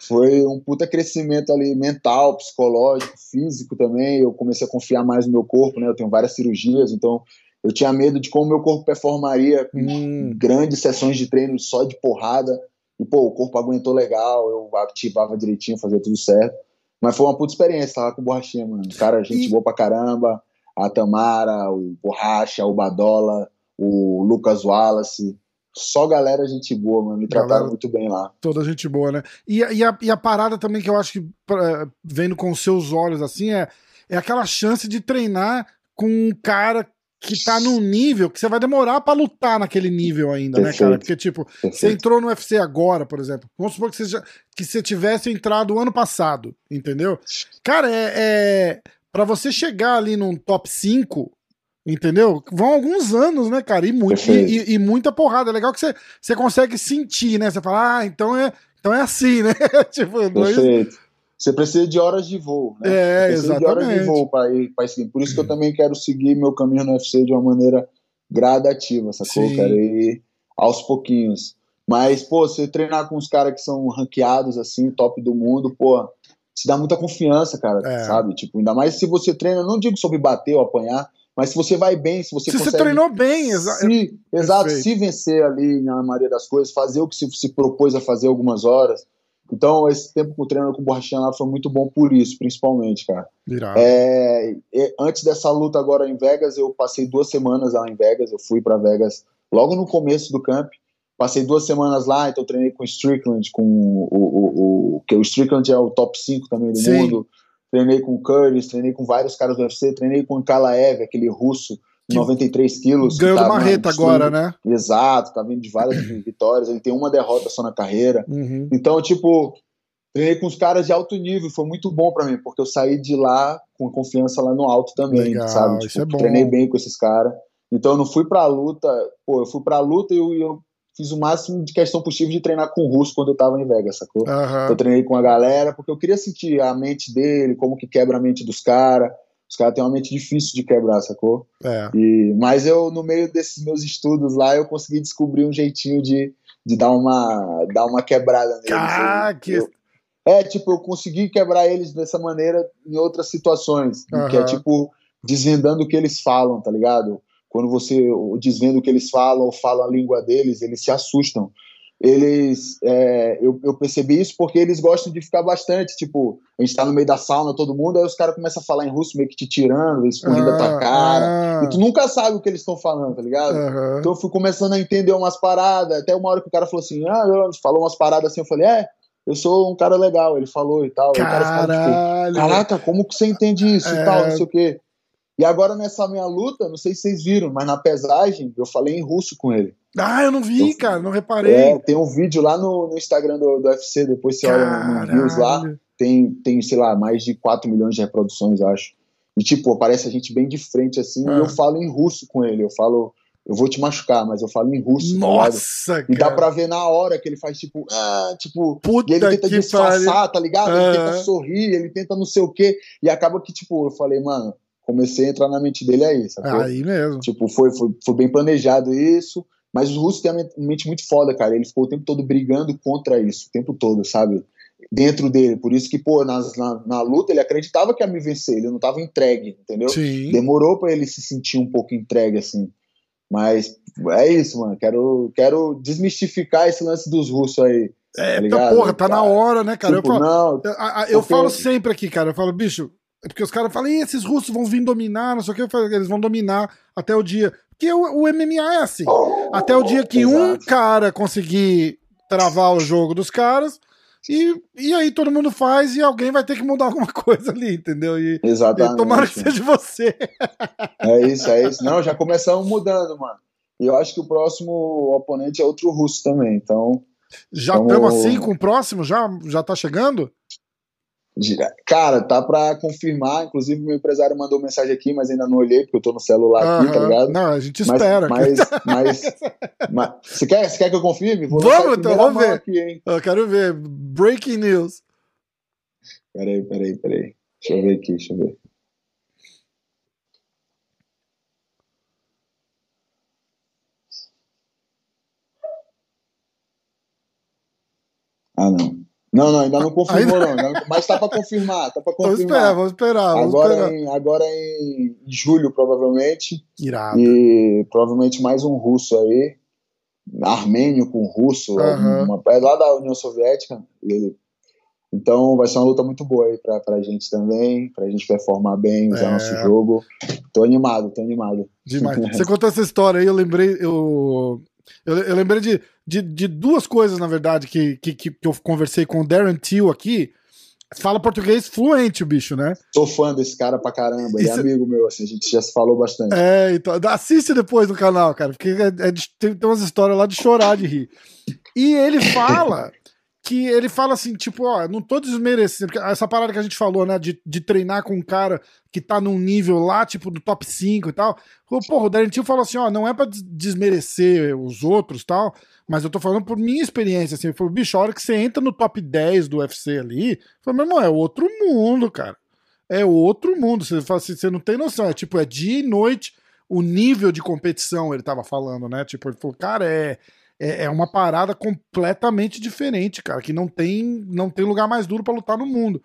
Foi um puta crescimento ali mental, psicológico, físico também. Eu comecei a confiar mais no meu corpo, né? Eu tenho várias cirurgias, então eu tinha medo de como meu corpo performaria com hum. grandes sessões de treino só de porrada. E, pô, o corpo aguentou legal, eu ativava direitinho, fazia tudo certo. Mas foi uma puta experiência, tava com o Borrachinha, mano. Cara, gente e... boa pra caramba. A Tamara, o Borracha, o Badola, o Lucas Wallace. Só galera gente boa, mano. Me trataram galera, muito bem lá. Toda gente boa, né? E, e, a, e a parada também que eu acho que, é, vendo com seus olhos assim, é, é aquela chance de treinar com um cara que tá num nível que você vai demorar para lutar naquele nível ainda, Perfeito. né, cara? Porque, tipo, Perfeito. você entrou no UFC agora, por exemplo. Vamos supor que você, já, que você tivesse entrado ano passado, entendeu? Cara, é. é para você chegar ali num top 5, entendeu? Vão alguns anos, né, cara? E, muito, e, e, e, muita porrada. É legal que você, você consegue sentir, né? Você fala, ah, então é, então é assim, né? tipo, dois, você precisa de horas de voo, né? É, você precisa exatamente. de horas de voo para ir, para seguir. Por isso que eu também quero seguir meu caminho no UFC de uma maneira gradativa, sacou? Sim. Quero ir aos pouquinhos. Mas, pô, você treinar com os caras que são ranqueados, assim, top do mundo, pô, te dá muita confiança, cara, é. sabe? Tipo, ainda mais se você treina, não digo sobre bater ou apanhar, Mas se você vai bem, se você se você treinou bem, exa se, exato, se vencer ali na maioria das coisas, fazer o que se, se propôs a fazer algumas horas. Então, esse tempo com o treino com o Borrachinha lá foi muito bom por isso, principalmente, cara. É, antes dessa luta agora em Vegas, eu passei duas semanas lá em Vegas. Eu fui para Vegas logo no começo do camp. Passei duas semanas lá, então treinei com o Strickland, com o, o, o, que o Strickland é o top 5 também do Sim. mundo treinei com o Curtis, treinei com vários caras do UFC, treinei com o Kalaev, aquele russo, de 93 quilos. Ganhou do Marreta agora, né? Exato, tá vindo de várias vitórias, ele tem uma derrota só na carreira. Uhum. Então, tipo, treinei com os caras de alto nível, foi muito bom para mim, porque eu saí de lá com confiança lá no alto também, Legal, sabe? Tipo, isso é bom. Treinei bem com esses caras. Então eu não fui pra luta, pô, eu fui pra luta e eu, eu fiz o máximo de questão possível de treinar com o Russo quando eu tava em Vegas, sacou? Uhum. Eu treinei com a galera porque eu queria sentir a mente dele, como que quebra a mente dos caras. Os caras têm uma mente difícil de quebrar, sacou? É. E, mas eu, no meio desses meus estudos lá, eu consegui descobrir um jeitinho de, de dar, uma, dar uma quebrada neles. Ah, que... Eu, é, tipo, eu consegui quebrar eles dessa maneira em outras situações, uhum. que é tipo desvendando o que eles falam, tá ligado? Quando você desvenda o que eles falam ou fala a língua deles, eles se assustam. Eles, é, eu, eu, percebi isso porque eles gostam de ficar bastante. Tipo, a gente tá no meio da sauna, todo mundo, aí os caras começam a falar em russo, meio que te tirando, eles fugindo ah, da tua ah, cara. Ah. E tu nunca sabe o que eles estão falando, tá ligado? Uhum. Então eu fui começando a entender umas paradas. Até uma hora que o cara falou assim, ah, falou umas paradas assim, eu falei, é, eu sou um cara legal, ele falou e tal. Caralho. E o cara tipo, caraca, como que você entende isso é... e tal, não sei o quê. E agora nessa minha luta, não sei se vocês viram, mas na pesagem eu falei em russo com ele. Ah, eu não vi, eu, cara, não reparei. É, tem um vídeo lá no, no Instagram do, do UFC, depois você Caralho. olha no, no lá, tem, tem, sei lá, mais de 4 milhões de reproduções, acho. E tipo, aparece a gente bem de frente assim, ah. e eu falo em russo com ele, eu falo, eu vou te machucar, mas eu falo em russo. Tá Nossa, tá E dá pra ver na hora que ele faz tipo, ah, tipo, Puta e ele tenta disfarçar, tá ligado? Ele tenta sorrir, ele tenta não sei o quê, e acaba que tipo, eu falei, mano, comecei a entrar na mente dele aí, sacou? Aí mesmo. Tipo, foi, foi, foi bem planejado isso, mas o Russo tem uma mente muito foda, cara. Ele ficou o tempo todo brigando contra isso, o tempo todo, sabe? Dentro dele. Por isso que, pô, na, na, na luta ele acreditava que ia me vencer, ele não tava entregue, entendeu? Sim. Demorou para ele se sentir um pouco entregue, assim. Mas é isso, mano. Quero, quero desmistificar esse lance dos russos aí. É, tá porra, tá na hora, né, cara? Tipo, eu, falo, não, eu, eu falo sempre aqui, cara. Eu falo, bicho, é porque os caras falam, esses russos vão vir dominar, não sei o que, falo, eles vão dominar até o dia. Porque o, o MMA é assim. Até o dia que Exato. um cara conseguir travar o jogo dos caras, e, e aí todo mundo faz e alguém vai ter que mudar alguma coisa ali, entendeu? E, Exatamente. E tomara que seja você. É isso, é isso. Não, já começamos mudando, mano. E eu acho que o próximo oponente é outro russo também, então. Já estamos assim com o próximo? Já, já tá chegando? Cara, tá pra confirmar. Inclusive, meu empresário mandou mensagem aqui, mas ainda não olhei, porque eu tô no celular uhum. aqui, tá ligado? Não, a gente espera. Mas, mas, mas, você, quer, você quer que eu confirme? Vou vamos, então, vamos ver. Aqui? Eu quero ver. Breaking news. Peraí, peraí, peraí. Deixa eu ver aqui, deixa eu ver. Ah, não. Não, não, ainda não confirmou, não. Mas tá para confirmar, tá para confirmar. Vamos esperar, vamos esperar. Agora, esperar. Em, agora em julho, provavelmente. Irado. E provavelmente mais um russo aí. Armênio com russo. Uhum. Uma, é lá da União Soviética. Ele, então vai ser uma luta muito boa aí pra, pra gente também, pra gente performar bem, usar é. nosso jogo. Tô animado, tô animado. Demais. Você contou essa história aí, eu lembrei, eu, eu, eu lembrei de de, de duas coisas, na verdade, que, que, que eu conversei com o Darren Till aqui. Fala português fluente, o bicho, né? Sou fã desse cara pra caramba. Ele é amigo meu, assim, a gente já se falou bastante. É, então, assiste depois no canal, cara, porque é, é, tem, tem umas histórias lá de chorar de rir. E ele fala que ele fala assim, tipo, ó, não tô desmerecendo, essa parada que a gente falou, né, de, de treinar com um cara que tá num nível lá, tipo, do top 5 e tal. Porra, o Darren Till falou assim, ó, não é pra desmerecer os outros tal, mas eu tô falando por minha experiência, assim, falou, bicho, a hora que você entra no top 10 do UFC ali, falou, meu irmão, é outro mundo, cara. É outro mundo, você fala assim, você não tem noção, é tipo, é dia e noite o nível de competição, ele tava falando, né, tipo, ele falou, cara, é é, é uma parada completamente diferente, cara, que não tem, não tem lugar mais duro para lutar no mundo.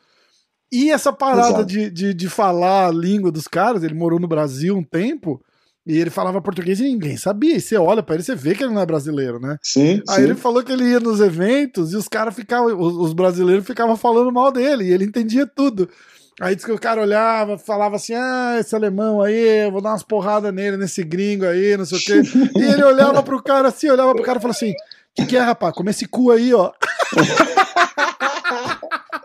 E essa parada de, de, de falar a língua dos caras, ele morou no Brasil um tempo. E ele falava português e ninguém sabia. E você olha pra ele, você vê que ele não é brasileiro, né? Sim. Aí sim. ele falou que ele ia nos eventos e os caras ficavam, os, os brasileiros ficavam falando mal dele, e ele entendia tudo. Aí disse que o cara olhava, falava assim: ah, esse alemão aí, eu vou dar umas porradas nele, nesse gringo aí, não sei o quê. E ele olhava pro cara assim, olhava pro cara e falava assim: o que, que é, rapaz? Come esse cu aí, ó.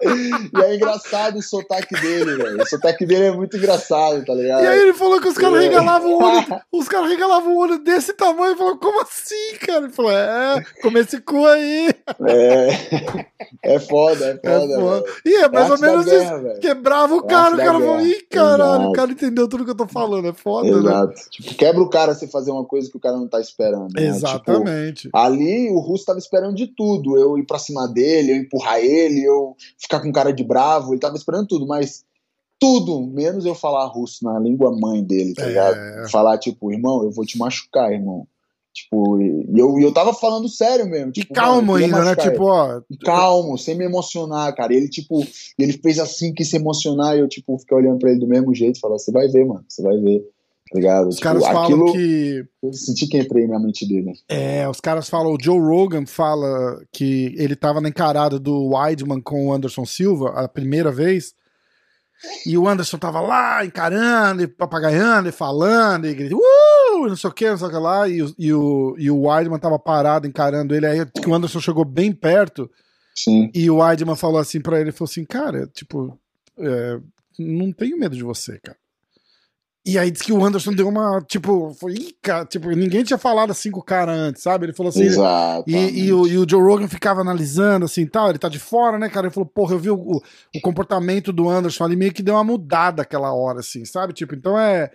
E é engraçado o sotaque dele, velho. O sotaque dele é muito engraçado, tá ligado? E aí ele falou que os caras É. regalavam o olho, os caras regalavam o olho desse tamanho, e falou, como assim, cara? Ele falou, é, come esse cu aí. É, é foda, é É foda. foda. velho. E é mais É ou menos da isso. guerra, velho. Quebrava o É cara, o cara falou, guerra. ih, caralho, Exato. o cara entendeu tudo que eu tô falando, é foda, né? Exato. Tipo, quebra o cara você fazer uma coisa que o cara não tá esperando. né? Tipo, Exatamente. ali o Russo tava esperando de tudo. Eu ir pra cima dele, eu empurrar ele, eu ficar com cara de bravo. Ele tava esperando tudo, mas tudo, menos eu falar russo na língua mãe dele, tá É. ligado? Falar, tipo, irmão, eu vou te machucar, irmão. Tipo, e eu, e eu tava falando sério mesmo. E Tipo, calmo mano, ainda, né? Tipo, ó, calmo, sem me emocionar, cara. Ele, tipo, ele fez assim, quis se emocionar, e eu, tipo, fiquei olhando pra ele do mesmo jeito, falar, você vai ver, mano, você vai ver. Tá ligado? os Tipo, caras falam aquilo, que. eu senti que entrei na mente dele. É, os caras falam, o Joe Rogan fala que ele tava na encarada do Weidman com o Anderson Silva a primeira vez. E o Anderson tava lá encarando, e papagaiando, e falando, e gritando, uh, não sei o que, não sei o que lá. E, o- e, o, e o Weidman tava parado encarando ele. Aí que o Anderson chegou bem perto. Sim. E o Weidman falou assim pra ele, falou assim, cara, tipo, é, não tenho medo de você, cara. E aí disse que o Anderson deu uma, tipo, foi, ih, cara, tipo, ninguém tinha falado assim com o cara antes, sabe? Ele falou assim, e, e o, e o Joe Rogan ficava analisando assim tal, ele tá de fora, né, cara? Ele falou, porra, eu vi o, o comportamento do Anderson ali, meio que deu uma mudada aquela hora, assim, sabe? Tipo, então é.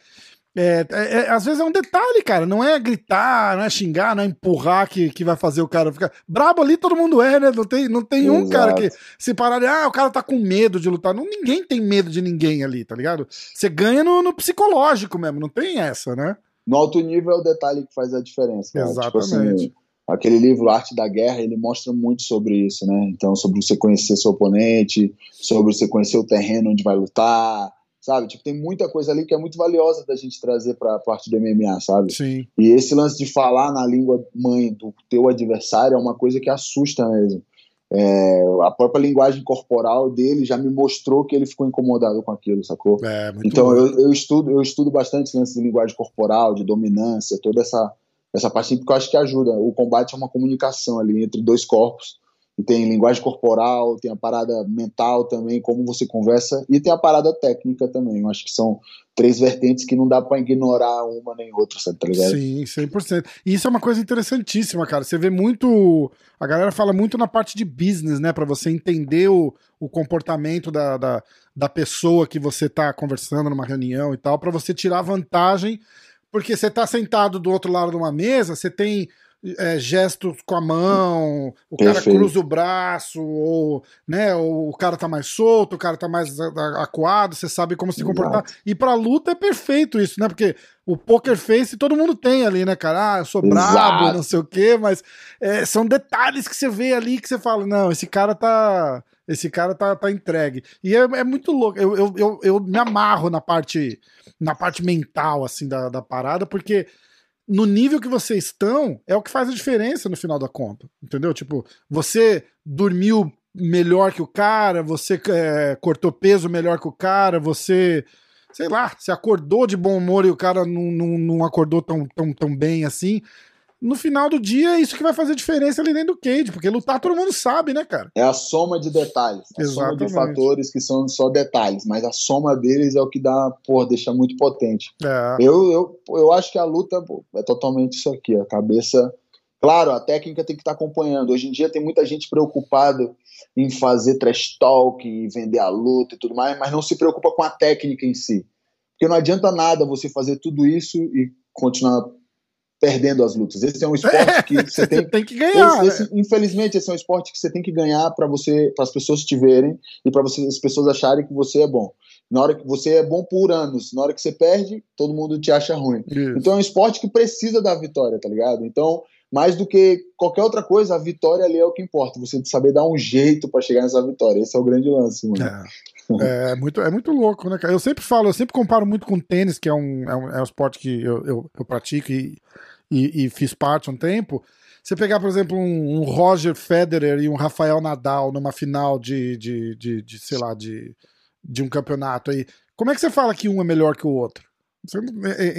É, é- é- às vezes é um detalhe, cara. Não é gritar, não é xingar, não é empurrar que, que vai fazer o cara ficar. Brabo ali todo mundo é, né? Não tem, não tem um cara que se parar, ah, o cara tá com medo de lutar. Não, ninguém tem medo de ninguém ali, tá ligado? Você ganha no, no psicológico mesmo, não tem essa, né? No alto nível é o detalhe que faz a diferença. Cara. Tipo Exatamente. assim, aquele livro Arte da Guerra, ele mostra muito sobre isso, né? Então, sobre você conhecer seu oponente, sobre você conhecer o terreno onde vai lutar, sabe? Tipo, tem muita coisa ali que é muito valiosa da gente trazer para a parte do MMA, sabe? Sim. E esse lance de falar na língua mãe do teu adversário é uma coisa que assusta mesmo. É, a própria linguagem corporal dele já me mostrou que ele ficou incomodado com aquilo, sacou? É, Então eu, eu estudo eu estudo bastante esse lance de linguagem corporal, de dominância, toda essa essa parte porque eu acho que ajuda. O combate é uma comunicação ali entre dois corpos. Tem linguagem corporal, tem a parada mental também, como você conversa, e tem a parada técnica também. Eu acho que são três vertentes que não dá pra ignorar uma nem outra, sabe, tá ligado? Sim, 100%. E isso é uma coisa interessantíssima, cara. Você vê muito. A galera fala muito na parte de business, né? Pra você entender o, o comportamento da, da, da pessoa que você tá conversando numa reunião e tal, pra você tirar vantagem. Porque você tá sentado do outro lado de uma mesa, você tem. É, gestos com a mão, o cara Perfeito. cruza o braço, ou, né, ou o cara tá mais solto, o cara tá mais acuado, você sabe como se comportar. E pra luta é perfeito isso, né? Porque o poker face todo mundo tem ali, né, cara? Ah, eu sou brabo, Exato. não sei o quê, mas é, são detalhes que você vê ali que você fala, não, esse cara tá. Esse cara tá, tá entregue. E é, é muito louco. Eu, eu, eu, eu me amarro na parte, na parte mental, assim, da, da parada, porque no nível que vocês estão, é o que faz a diferença no final da conta. Entendeu? Tipo, você dormiu melhor que o cara, você é, cortou peso melhor que o cara, você. Sei lá, você acordou de bom humor e o cara não, não, não acordou tão, tão, tão bem assim. No final do dia, é isso que vai fazer diferença ali dentro do cage, porque lutar todo mundo sabe, né, cara? É a soma de detalhes, a soma de Exatamente. fatores que são só detalhes, mas a soma deles é o que dá, pô, deixa muito potente. É, Eu, eu, eu acho que a luta pô, é totalmente isso aqui, a cabeça. Claro, a técnica tem que estar acompanhando. Hoje em dia tem muita gente preocupada em fazer trash talk e vender a luta e tudo mais, mas não se preocupa com a técnica em si. Porque não adianta nada você fazer tudo isso e continuar perdendo as lutas. Esse é um esporte que você tem tem que ganhar. esse- esse, infelizmente, esse é um esporte que você tem que ganhar para você, para as pessoas te verem e para as pessoas acharem que você é bom. Na hora que você é bom por anos, na hora que você perde, todo mundo te acha ruim. né? Isso. Então é um esporte que precisa da vitória, tá ligado? Então, mais do que qualquer outra coisa, a vitória ali é o que importa. Você saber dar um jeito para chegar nessa vitória. Esse é o grande lance, mano. É. É muito, é muito louco, né, cara? Eu sempre falo, eu sempre comparo muito com tênis, que é um, é um, é um esporte que eu, eu, eu pratico e, e, e, fiz parte um tempo. Você pegar, por exemplo, um, um, Roger Federer e um Rafael Nadal numa final de, de, de, de, sei lá, de, de um campeonato aí, como é que você fala que um é melhor que o outro? Você,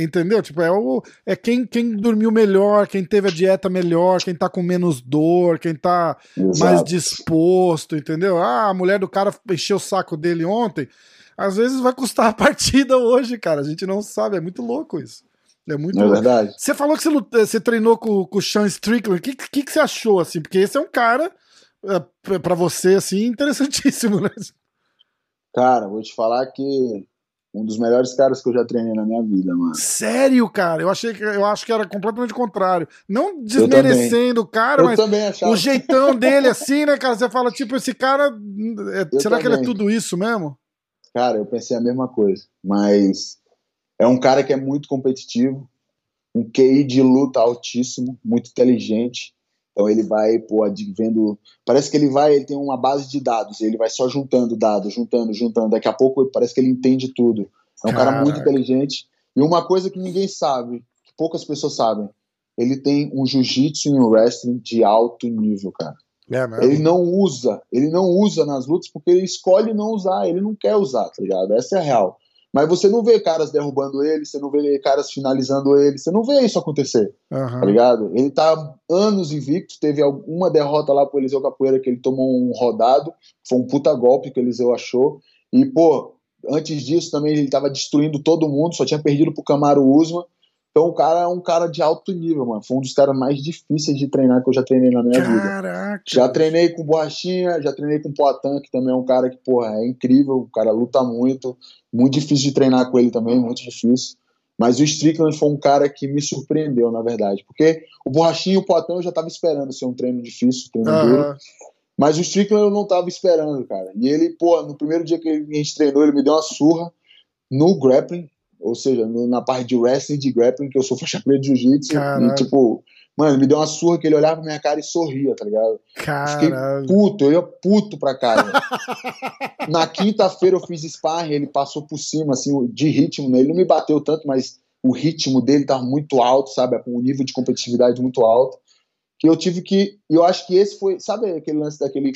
entendeu? Tipo, é, o, é quem, quem dormiu melhor, quem teve a dieta melhor, quem tá com menos dor, quem tá Exato. mais disposto, entendeu? Ah, a mulher do cara encheu o saco dele ontem. Às vezes vai custar a partida hoje, cara. A gente não sabe, é muito louco isso. É muito é louco. verdade. Você falou que você, você treinou com, com o Sean Strickland. O que, que, que você achou, assim? Porque esse é um cara, é, para você, assim, interessantíssimo, né? Cara, vou te falar que um dos melhores caras que eu já treinei na minha vida, mano. Sério, cara? Eu achei que eu acho que era completamente contrário. Não desmerecendo o cara, eu mas o jeitão dele assim, né, cara? Você fala tipo esse cara, é, será também. que ele é tudo isso mesmo? Cara, eu pensei a mesma coisa, mas é um cara que é muito competitivo, um QI de luta altíssimo, muito inteligente. Então ele vai, pô, vendo. Parece que ele vai, ele tem uma base de dados, ele vai só juntando dados, juntando, juntando. Daqui a pouco parece que ele entende tudo. É um Caraca. cara muito inteligente. E uma coisa que ninguém sabe, que poucas pessoas sabem, ele tem um jiu-jitsu e um wrestling de alto nível, cara. É ele não usa, ele não usa nas lutas porque ele escolhe não usar, ele não quer usar, tá ligado? Essa é a real. Mas você não vê caras derrubando ele, você não vê caras finalizando ele, você não vê isso acontecer, uhum. tá ligado? Ele tá anos invicto, teve alguma derrota lá pro Eliseu Capoeira que ele tomou um rodado, foi um puta golpe que o Eliseu achou, e pô, antes disso também ele tava destruindo todo mundo, só tinha perdido pro Camaro Usman, então o cara é um cara de alto nível, mano. Foi um dos caras mais difíceis de treinar que eu já treinei na minha Caraca. vida. Já treinei com Borrachinha, já treinei com Poitin, que também é um cara que, porra, é incrível. O cara luta muito. Muito difícil de treinar com ele também, muito difícil. Mas o Strickland foi um cara que me surpreendeu, na verdade. Porque o Borrachinha e o Poitin eu já tava esperando ser um treino difícil, treino uhum. duro. Mas o Strickland eu não tava esperando, cara. E ele, pô, no primeiro dia que a gente treinou, ele me deu uma surra no grappling ou seja, no, na parte de wrestling, de grappling, que eu sou faixa preta de jiu-jitsu, e tipo, mano, me deu uma surra que ele olhava pra minha cara e sorria, tá ligado? Caralho. Fiquei puto, eu ia puto pra casa. na quinta-feira eu fiz sparring, ele passou por cima, assim, de ritmo, né? Ele não me bateu tanto, mas o ritmo dele tava muito alto, sabe? Com um nível de competitividade muito alto. Que eu tive que. E eu acho que esse foi. Sabe aquele lance daquele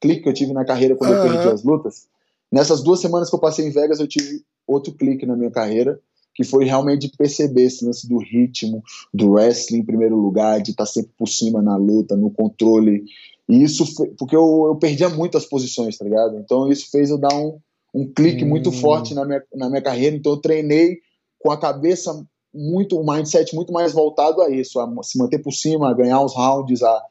clique que eu tive na carreira quando uhum. eu perdi as lutas? Nessas duas semanas que eu passei em Vegas, eu tive outro clique na minha carreira, que foi realmente perceber esse lance do ritmo, do wrestling em primeiro lugar, de estar sempre por cima na luta, no controle. E isso foi, porque eu, eu perdia muito as posições, tá ligado? Então isso fez eu dar um, um clique hum. muito forte na minha, na minha carreira. Então eu treinei com a cabeça muito, um mindset muito mais voltado a isso, a se manter por cima, a ganhar os rounds, a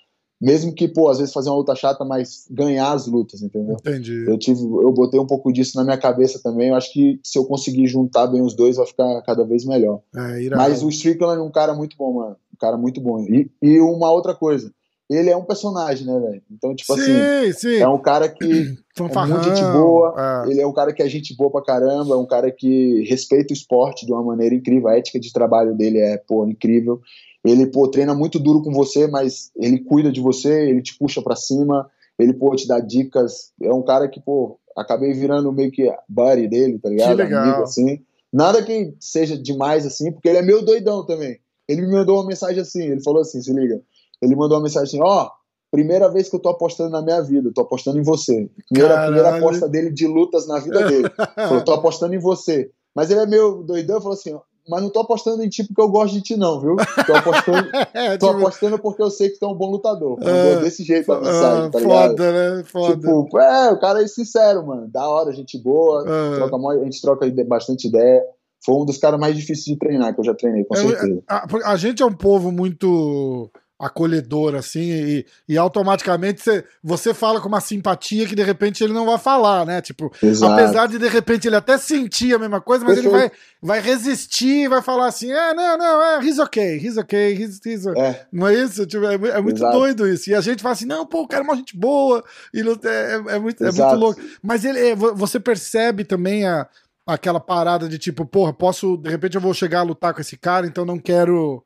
mesmo que, pô, às vezes fazer uma luta chata, mas ganhar as lutas, entendeu? Entendi. Eu tive, eu botei um pouco disso na minha cabeça também. Eu acho que se eu conseguir juntar bem os dois, vai ficar cada vez melhor. É, mas o Strickland é um cara muito bom, mano. Um cara muito bom. E, e uma outra coisa, ele é um personagem, né, velho? Então, tipo sim, assim, sim. é um cara que é muito gente boa, é. ele é um cara que é gente boa pra caramba, é um cara que respeita o esporte de uma maneira incrível, a ética de trabalho dele é, pô, incrível. Ele, pô, treina muito duro com você, mas ele cuida de você, ele te puxa para cima, ele, pô, te dá dicas. É um cara que, pô, acabei virando meio que buddy dele, tá ligado? Que legal. Amigo, assim. Nada que seja demais, assim, porque ele é meio doidão também. Ele me mandou uma mensagem assim, ele falou assim, se liga. Ele mandou uma mensagem assim, ó, oh, primeira vez que eu tô apostando na minha vida, tô apostando em você. Primeira, primeira aposta dele de lutas na vida dele. falou, tô apostando em você. Mas ele é meio doidão, falou assim, mas não tô apostando em ti porque eu gosto de ti, não, viu? Tô apostando, é, tô tipo... apostando porque eu sei que tu é um bom lutador. É, desse jeito a mensagem, tá ligado? Foda, né? Foda. Tipo, é, o cara é sincero, mano. Da hora, gente boa, é. a gente troca bastante ideia. Foi um dos caras mais difíceis de treinar, que eu já treinei, com é, certeza. A, a gente é um povo muito acolhedor, assim, e, e automaticamente você, você fala com uma simpatia que de repente ele não vai falar, né? Tipo, Exato. apesar de de repente ele até sentir a mesma coisa, mas Perfeito. ele vai, vai resistir e vai falar assim: é, não, não, é, he's okay, he's okay, he's, he's é. Não é isso? Tipo, é, é muito Exato. doido isso. E a gente fala assim: não, pô, o cara é uma gente boa, e é, é, é muito, é muito louco. Mas ele, é, você percebe também a, aquela parada de tipo, porra, posso, de repente eu vou chegar a lutar com esse cara, então não quero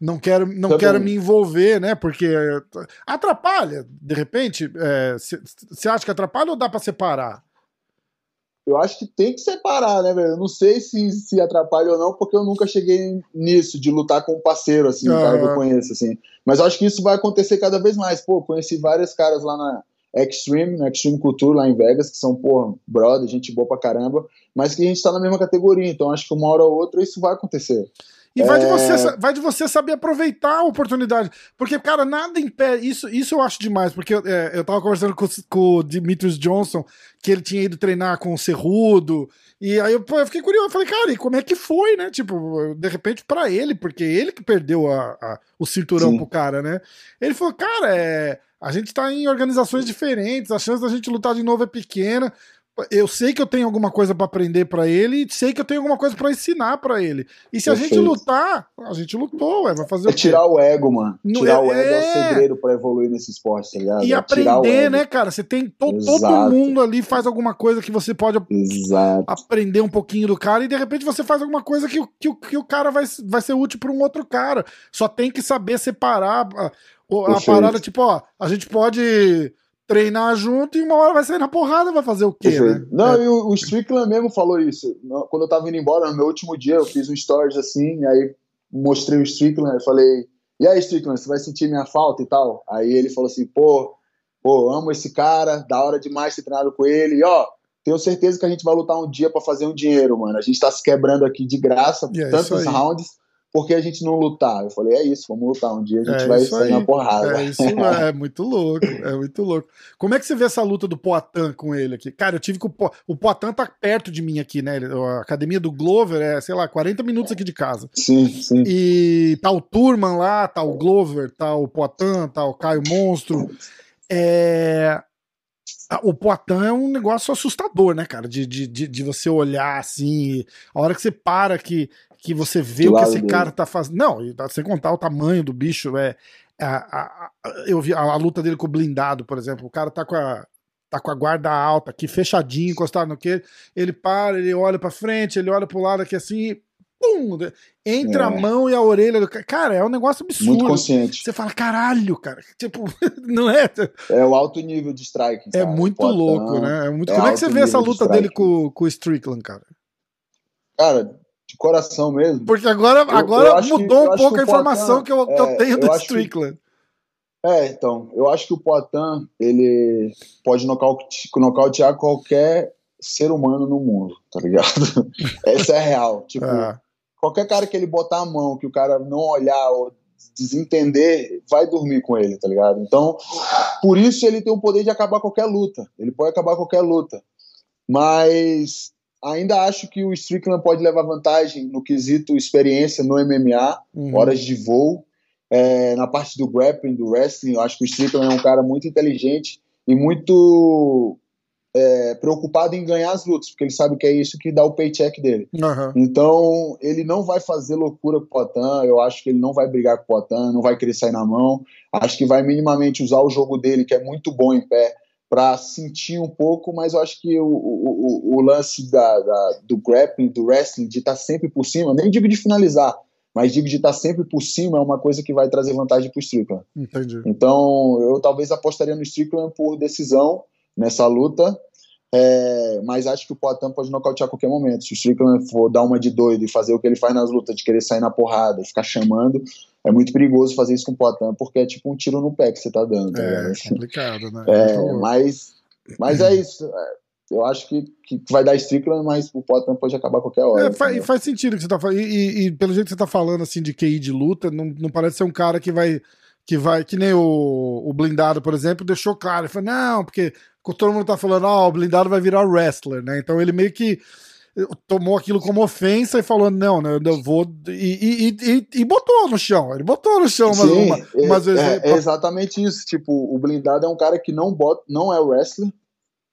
não quero, não quero me envolver, né? Porque atrapalha, de repente. Você é, acha que atrapalha ou dá para separar? eu acho que tem que separar, né, velho? Eu não sei se, se atrapalha ou não, porque eu nunca cheguei nisso, de lutar com um parceiro, assim, um cara que eu conheço, assim. Mas eu acho que isso vai acontecer cada vez mais. Pô, conheci vários caras lá na Extreme, na Extreme Culture, lá em Vegas, que são, pô, brother, gente boa pra caramba, mas que a gente tá na mesma categoria, então acho que uma hora ou outra isso vai acontecer. E vai, é... de você, vai de você saber aproveitar a oportunidade. Porque, cara, nada impede. Isso, isso eu acho demais. Porque é, eu tava conversando com, com o Demetrius Johnson, que ele tinha ido treinar com o Cerrudo. E aí eu, pô, eu fiquei curioso. Eu falei, cara, e como é que foi, né? Tipo, de repente para ele, porque ele que perdeu a, a o cinturão Sim. pro cara, né? Ele falou, cara, é. A gente tá em organizações diferentes, a chance da gente lutar de novo é pequena eu sei que eu tenho alguma coisa para aprender para ele e sei que eu tenho alguma coisa para ensinar para ele. E se Perfeito. a gente lutar, a gente lutou, ué, vai fazer é o quê? tirar o ego, mano. tirar é... o ego é o é. segredo para evoluir nesse esporte, tá ligado? E é aprender, né, cara? Você tem to todo mundo ali faz alguma coisa que você pode Exato. aprender um pouquinho do cara e de repente você faz alguma coisa que, que, que o cara vai, vai ser útil para um outro cara. Só tem que saber separar a, a parada, tipo, ó, a gente pode treinar junto e uma hora vai sair na porrada, vai fazer o quê, né? Não, é. e o, o Strickland mesmo falou isso. Quando eu tava indo embora, no meu último dia, eu fiz um stories assim, aí mostrei o Strickland, eu falei, e aí, Strickland, você vai sentir minha falta e tal? Aí ele falou assim, pô, pô, amo esse cara, da hora demais ter treinado com ele, e ó, tenho certeza que a gente vai lutar um dia para fazer um dinheiro, mano. A gente tá se quebrando aqui de graça, é tantos rounds, porque a gente não lutar? Eu falei, é isso, vamos lutar. Um dia a gente é vai sair aí. na porrada. É isso, é muito louco, é muito louco. Como é que você vê essa luta do Poatan com ele aqui? Cara, eu tive que o, po o Poatan tá perto de mim aqui, né? A academia do Glover é, sei lá, 40 minutos aqui de casa. Sim, sim. E tá o Turman lá, tá o Glover, tá o Poatan, tá o Caio Monstro. É, o Poitin é um negócio assustador, né, cara? De, de, de, você olhar assim, a hora que você para que, que você vê o que esse dele. cara tá fazendo. Não, sem contar o tamanho do bicho, é. A, a, a, eu vi a, luta dele com o blindado, por exemplo. O cara tá com a, tá com a guarda alta aqui, fechadinho, encostado no que. Ele para, ele olha pra frente, ele olha pro lado aqui assim, pum, entre é. a mão e a orelha do cara. Cara, é um negócio absurdo. Muito consciente. Você fala, caralho, cara. Tipo, não é? É o alto nível de strike. É muito louco, né? É muito... É Como é que você vê essa luta de dele com, com o Strickland, cara? Cara, de coração mesmo. Porque agora, eu, agora eu mudou que, um pouco a informação que, eu, que eu é, tenho do Strickland. Que, é, então, eu acho que o Poitin, ele pode nocautear qualquer ser humano no mundo, tá ligado? Essa é real. Tipo, é. qualquer cara que ele botar a mão, que o cara não olhar ou desentender, vai dormir com ele, tá ligado? Então, por isso ele tem o poder de acabar qualquer luta. Ele pode acabar qualquer luta. Mas ainda acho que o Strickland pode levar vantagem no quesito experiência no MMA, uhum. horas de voo. É, na parte do grappling, do wrestling, eu acho que o Strickland é um cara muito inteligente e muito é, preocupado em ganhar as lutas, porque ele sabe que é isso que dá o paycheck dele. Uhum. Então, ele não vai fazer loucura com o Potan, eu acho que ele não vai brigar com o Potan, não vai querer sair na mão. Acho que vai minimamente usar o jogo dele, que é muito bom em pé, para sentir um pouco, mas eu acho que o, o, o lance da, da, do grappling, do wrestling, de estar tá sempre por cima, nem digo de finalizar, mas digo de estar tá sempre por cima é uma coisa que vai trazer vantagem para o Strickland. Entendi. Então, eu talvez apostaria no Strickland por decisão nessa luta, é, mas acho que o Poitin pode nocautear a qualquer momento. Se o Strickland for dar uma de doido e fazer o que ele faz nas lutas, de querer sair na porrada e ficar chamando, é muito perigoso fazer isso com o Poitin, porque é tipo um tiro no pé que você tá dando. Tá é, é complicado, né? É, mas, mas é isso. É, eu acho que, que vai dar Strickland, mas o Poitin pode acabar a qualquer hora. É, faz, faz, sentido que você tá falando. E, e, e, pelo jeito que você tá falando assim de QI de luta, não, não parece ser um cara que vai que vai, que nem o, o blindado, por exemplo, deixou claro. Ele falou, não, porque todo mundo tá falando, ah, o blindado vai virar wrestler, né? Então ele meio que tomou aquilo como ofensa e falou, não, né, eu vou. E, e, e, e botou no chão. Ele botou no chão Sim, uma, é, vezes. É, é, exatamente isso. Tipo, o blindado é um cara que não bota, não é wrestler,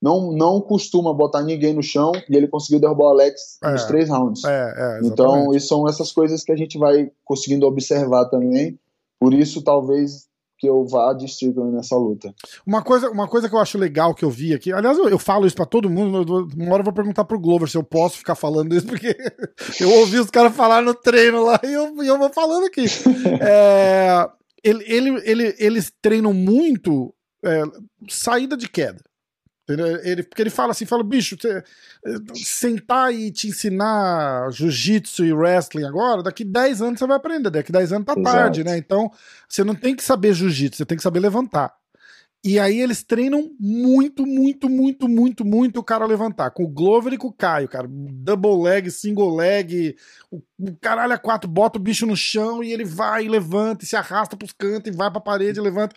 não, não costuma botar ninguém no chão e ele conseguiu derrubar o Alex é, nos três rounds. É, é, então, isso são essas coisas que a gente vai conseguindo observar também. Por isso, talvez que eu vá de Strickland nessa luta. Uma coisa, uma coisa que eu acho legal que eu vi aqui, aliás, eu, eu falo isso para todo mundo, uma hora eu vou perguntar pro Glover se eu posso ficar falando isso, porque eu ouvi os caras falar no treino lá e eu, eu vou falando aqui. é, ele, ele, ele, eles treinam muito é, saída de queda. Ele, porque ele fala assim, fala, bicho, você, sentar e te ensinar jiu-jitsu e wrestling agora, daqui 10 anos você vai aprender, daqui 10 anos tá Exato. tarde, né? Então, você não tem que saber jiu-jitsu, você tem que saber levantar. E aí eles treinam muito, muito, muito, muito, muito o cara levantar. Com o Glover e com o Caio, cara. Double leg, single leg, o, o caralho a quatro, bota o bicho no chão e ele vai e levanta, e se arrasta pros cantos e vai pra parede e levanta.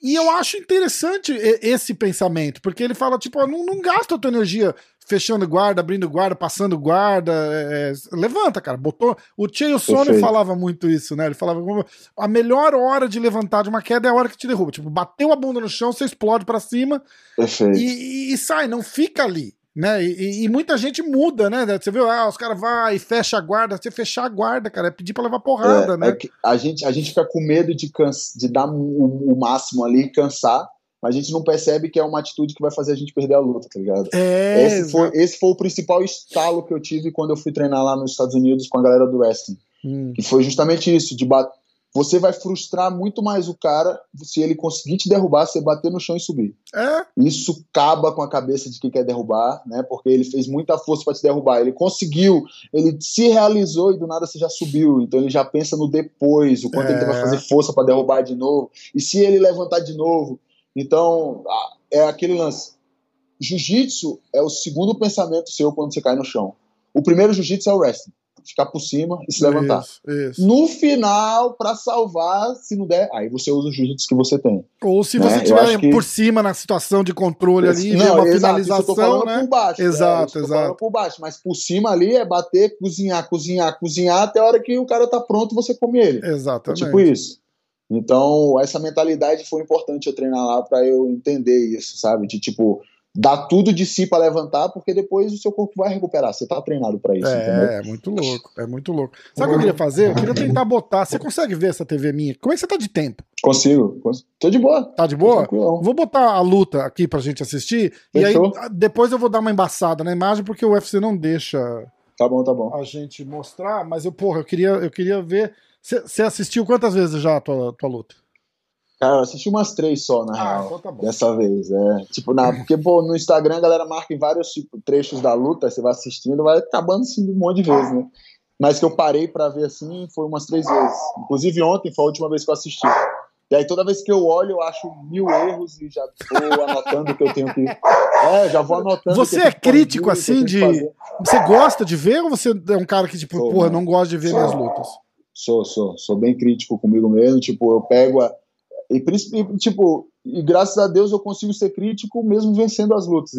E eu acho interessante esse pensamento, porque ele fala, tipo, não, não gasta a tua energia fechando guarda, abrindo guarda, passando guarda. É, é levanta, cara. Botou. O Cheio Sono falava muito isso, né? Ele falava a melhor hora de levantar de uma queda é a hora que te derruba. Tipo, bateu a bunda no chão, você explode para cima e, e, e, sai, não fica ali. Né? E, e, muita gente muda, né? Você viu, ah, os caras vão e fecha a guarda. Você fechar a guarda, cara, é pedir pra levar porrada, é, né? É a, gente, a gente fica com medo de, cansa, de dar o, o máximo ali e cansar mas a gente não percebe que é uma atitude que vai fazer a gente perder a luta, tá ligado? É, esse, foi, esse foi o principal estalo que eu tive quando eu fui treinar lá nos Estados Unidos com a galera do wrestling. Hum. Que foi justamente isso, de bater. Você vai frustrar muito mais o cara se ele conseguir te derrubar, você bater no chão e subir. É. Isso acaba com a cabeça de quem quer derrubar, né? Porque ele fez muita força para te derrubar. Ele conseguiu, ele se realizou e do nada você já subiu. Então ele já pensa no depois, o quanto é. ele vai fazer força para derrubar de novo. E se ele levantar de novo, então, é aquele lance. Jiu-jitsu é o segundo pensamento seu quando você cai no chão. O primeiro jiu-jitsu é o wrestling. Ficar por cima e se levantar. Isso, isso. No final, para salvar, se não der, aí você usa o jiu-jitsu que você tem. Ou se você estiver né? que... por cima na situação de controle ali, não, uma exato, finalização. Isso eu tô falando né? por baixo. Exato, é, exato. por baixo, mas por cima ali é bater, cozinhar, cozinhar, cozinhar até a hora que o cara tá pronto você come ele. Exatamente. É tipo isso. Então, essa mentalidade foi importante eu treinar lá para eu entender isso, sabe? De tipo, dar tudo de si para levantar, porque depois o seu corpo vai recuperar. Você tá treinado para isso. É, entendeu? é muito louco, é muito louco. Sabe o que eu queria fazer? Eu queria tentar botar. Você consegue ver essa TV minha? Como é que você tá de tempo? Consigo. Tô de boa. Tá de boa? Vou botar a luta aqui pra gente assistir. Fechou. E aí depois eu vou dar uma embaçada na imagem, porque o UFC não deixa. Tá bom, tá bom. A gente mostrar, mas eu, porra, eu queria, eu queria ver você assistiu quantas vezes já a tua, tua luta? Cara, eu assisti umas três só, na ah, real. Então tá dessa vez. É. Tipo, na, porque, pô, no Instagram a galera marca em vários tipo, trechos da luta, você vai assistindo, vai acabando assim um monte de vezes, né? Mas que eu parei pra ver assim foi umas três vezes. Inclusive ontem foi a última vez que eu assisti. E aí toda vez que eu olho, eu acho mil erros e já vou anotando o que eu tenho que. É, já vou anotando. Você é crítico assim de. Você gosta de ver ou você é um cara que, tipo, Sou, porra, não gosta de ver minhas lutas? Sou, sou, sou bem crítico comigo mesmo. Tipo, eu pego a. E, tipo, e graças a Deus eu consigo ser crítico mesmo vencendo as lutas.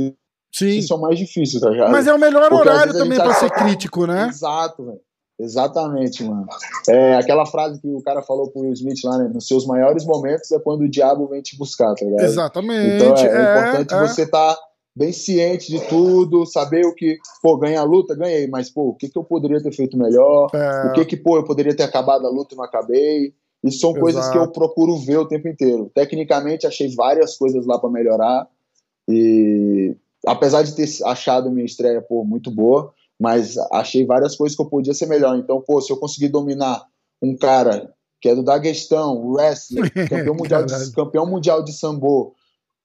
Sim. Isso é o mais difícil, tá ligado? Mas é o melhor Porque horário também para ser crítico, né? Exato, velho. Exatamente, mano. É aquela frase que o cara falou pro Will Smith lá, né? Nos seus maiores momentos é quando o diabo vem te buscar, tá ligado? Exatamente. Então é, é, é importante é. você estar tá bem ciente de tudo, saber o que, pô, ganhar a luta, ganhei, mas, pô, o que, que eu poderia ter feito melhor? É. O que, que, pô, eu poderia ter acabado a luta e não acabei? Isso são Exato. coisas que eu procuro ver o tempo inteiro. Tecnicamente, achei várias coisas lá para melhorar. E apesar de ter achado minha estreia pô, muito boa, mas achei várias coisas que eu podia ser melhor. Então, pô, se eu conseguir dominar um cara que é do Daguestão, wrestler, campeão mundial, de, campeão mundial de sambo,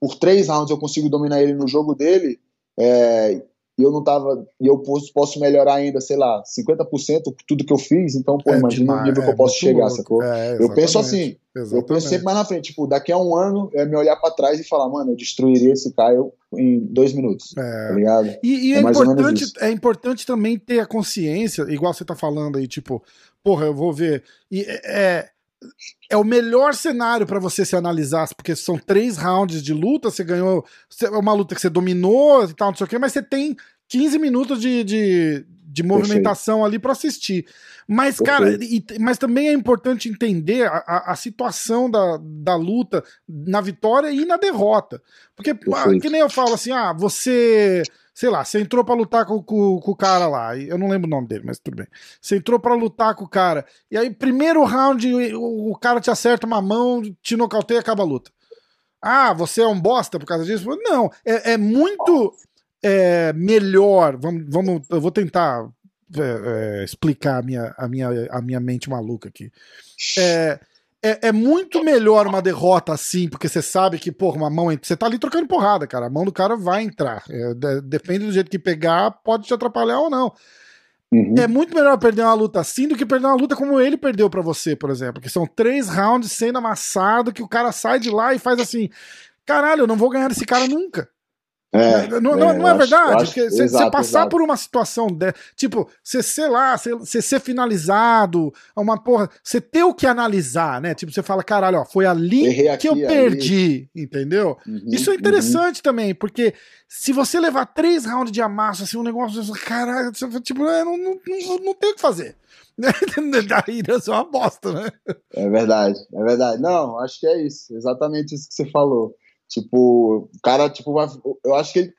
por três rounds eu consigo dominar ele no jogo dele, é, e eu não tava. E eu posso, posso melhorar ainda, sei lá, 50% tudo que eu fiz, então, pô, é imagina demais, o nível que eu é posso chegar, louco. sacou? É, eu penso assim, exatamente. eu penso sempre mais na frente, tipo, daqui a um ano é me olhar para trás e falar, mano, eu destruiria esse Caio em dois minutos. É. Tá ligado? E, e é, é importante, é importante também ter a consciência, igual você tá falando aí, tipo, porra, eu vou ver. E é, é o melhor cenário para você se analisar, porque são três rounds de luta, você ganhou é uma luta que você dominou e tal, não sei o quê, mas você tem 15 minutos de, de, de movimentação Perfeito. ali para assistir. Mas, Perfeito. cara, e, mas também é importante entender a, a, a, situação da, da luta na vitória e na derrota. Porque, ah, que nem eu falo assim, ah, você sei lá, você entrou para lutar com, com, com, o cara lá, eu não lembro o nome dele, mas tudo bem. Você entrou para lutar com o cara, e aí, primeiro round, o, o cara te acerta uma mão, te nocauteia e acaba a luta. Ah, você é um bosta por causa disso? Não, é, é muito é, melhor. Vamos, vamos, eu vou tentar é, é, explicar a minha, a, minha, a minha mente maluca aqui. É, é, é, muito melhor uma derrota assim, porque você sabe que, porra, uma mão. Você tá ali trocando porrada, cara. A mão do cara vai entrar. É, de, depende do jeito que pegar, pode te atrapalhar ou não. Uhum. É muito melhor perder uma luta assim do que perder uma luta como ele perdeu para você, por exemplo. Que são três rounds sendo amassado, que o cara sai de lá e faz assim: caralho, eu não vou ganhar desse cara nunca. É, não, é, não, é verdade? Acho, você passar exato. por uma situação de, tipo, você, sei lá, você ser finalizado, uma porra, você ter o que analisar, né? Tipo, você fala, caralho, ó, foi ali que eu perdi, ali. entendeu? Uhum, Isso é interessante uhum. também, porque se você levar três rounds de amasso, assim, um negócio, caralho, tipo, é, não, não, não, não tem o que fazer. Daí é uma bosta, né? É verdade, é verdade. Não, acho que é isso, exatamente isso que você falou. Tipo, o cara, tipo, vai, eu acho que ele,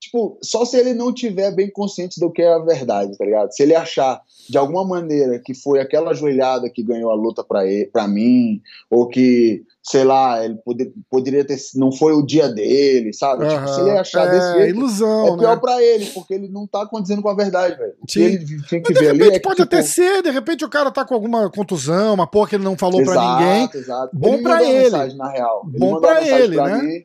tipo, só se ele não tiver bem consciente do que é a verdade, tá ligado? Se ele achar de alguma maneira que foi aquela joelhada que ganhou a luta para para mim, ou que, sei lá, ele poder, poderia ter não foi o dia dele, sabe? Uhum. Tipo, se ele achar é, desse jeito, ilusão, é pior né? para ele, porque ele não tá condizendo com a verdade, velho. Ele tem que Mas, ver de repente ali é pode que, até tipo... ser, de repente o cara tá com alguma contusão, uma porra que ele não falou para ninguém. Exato. Bom para ele. Mensagem, na real. Ele Bom para ele, né? Mim,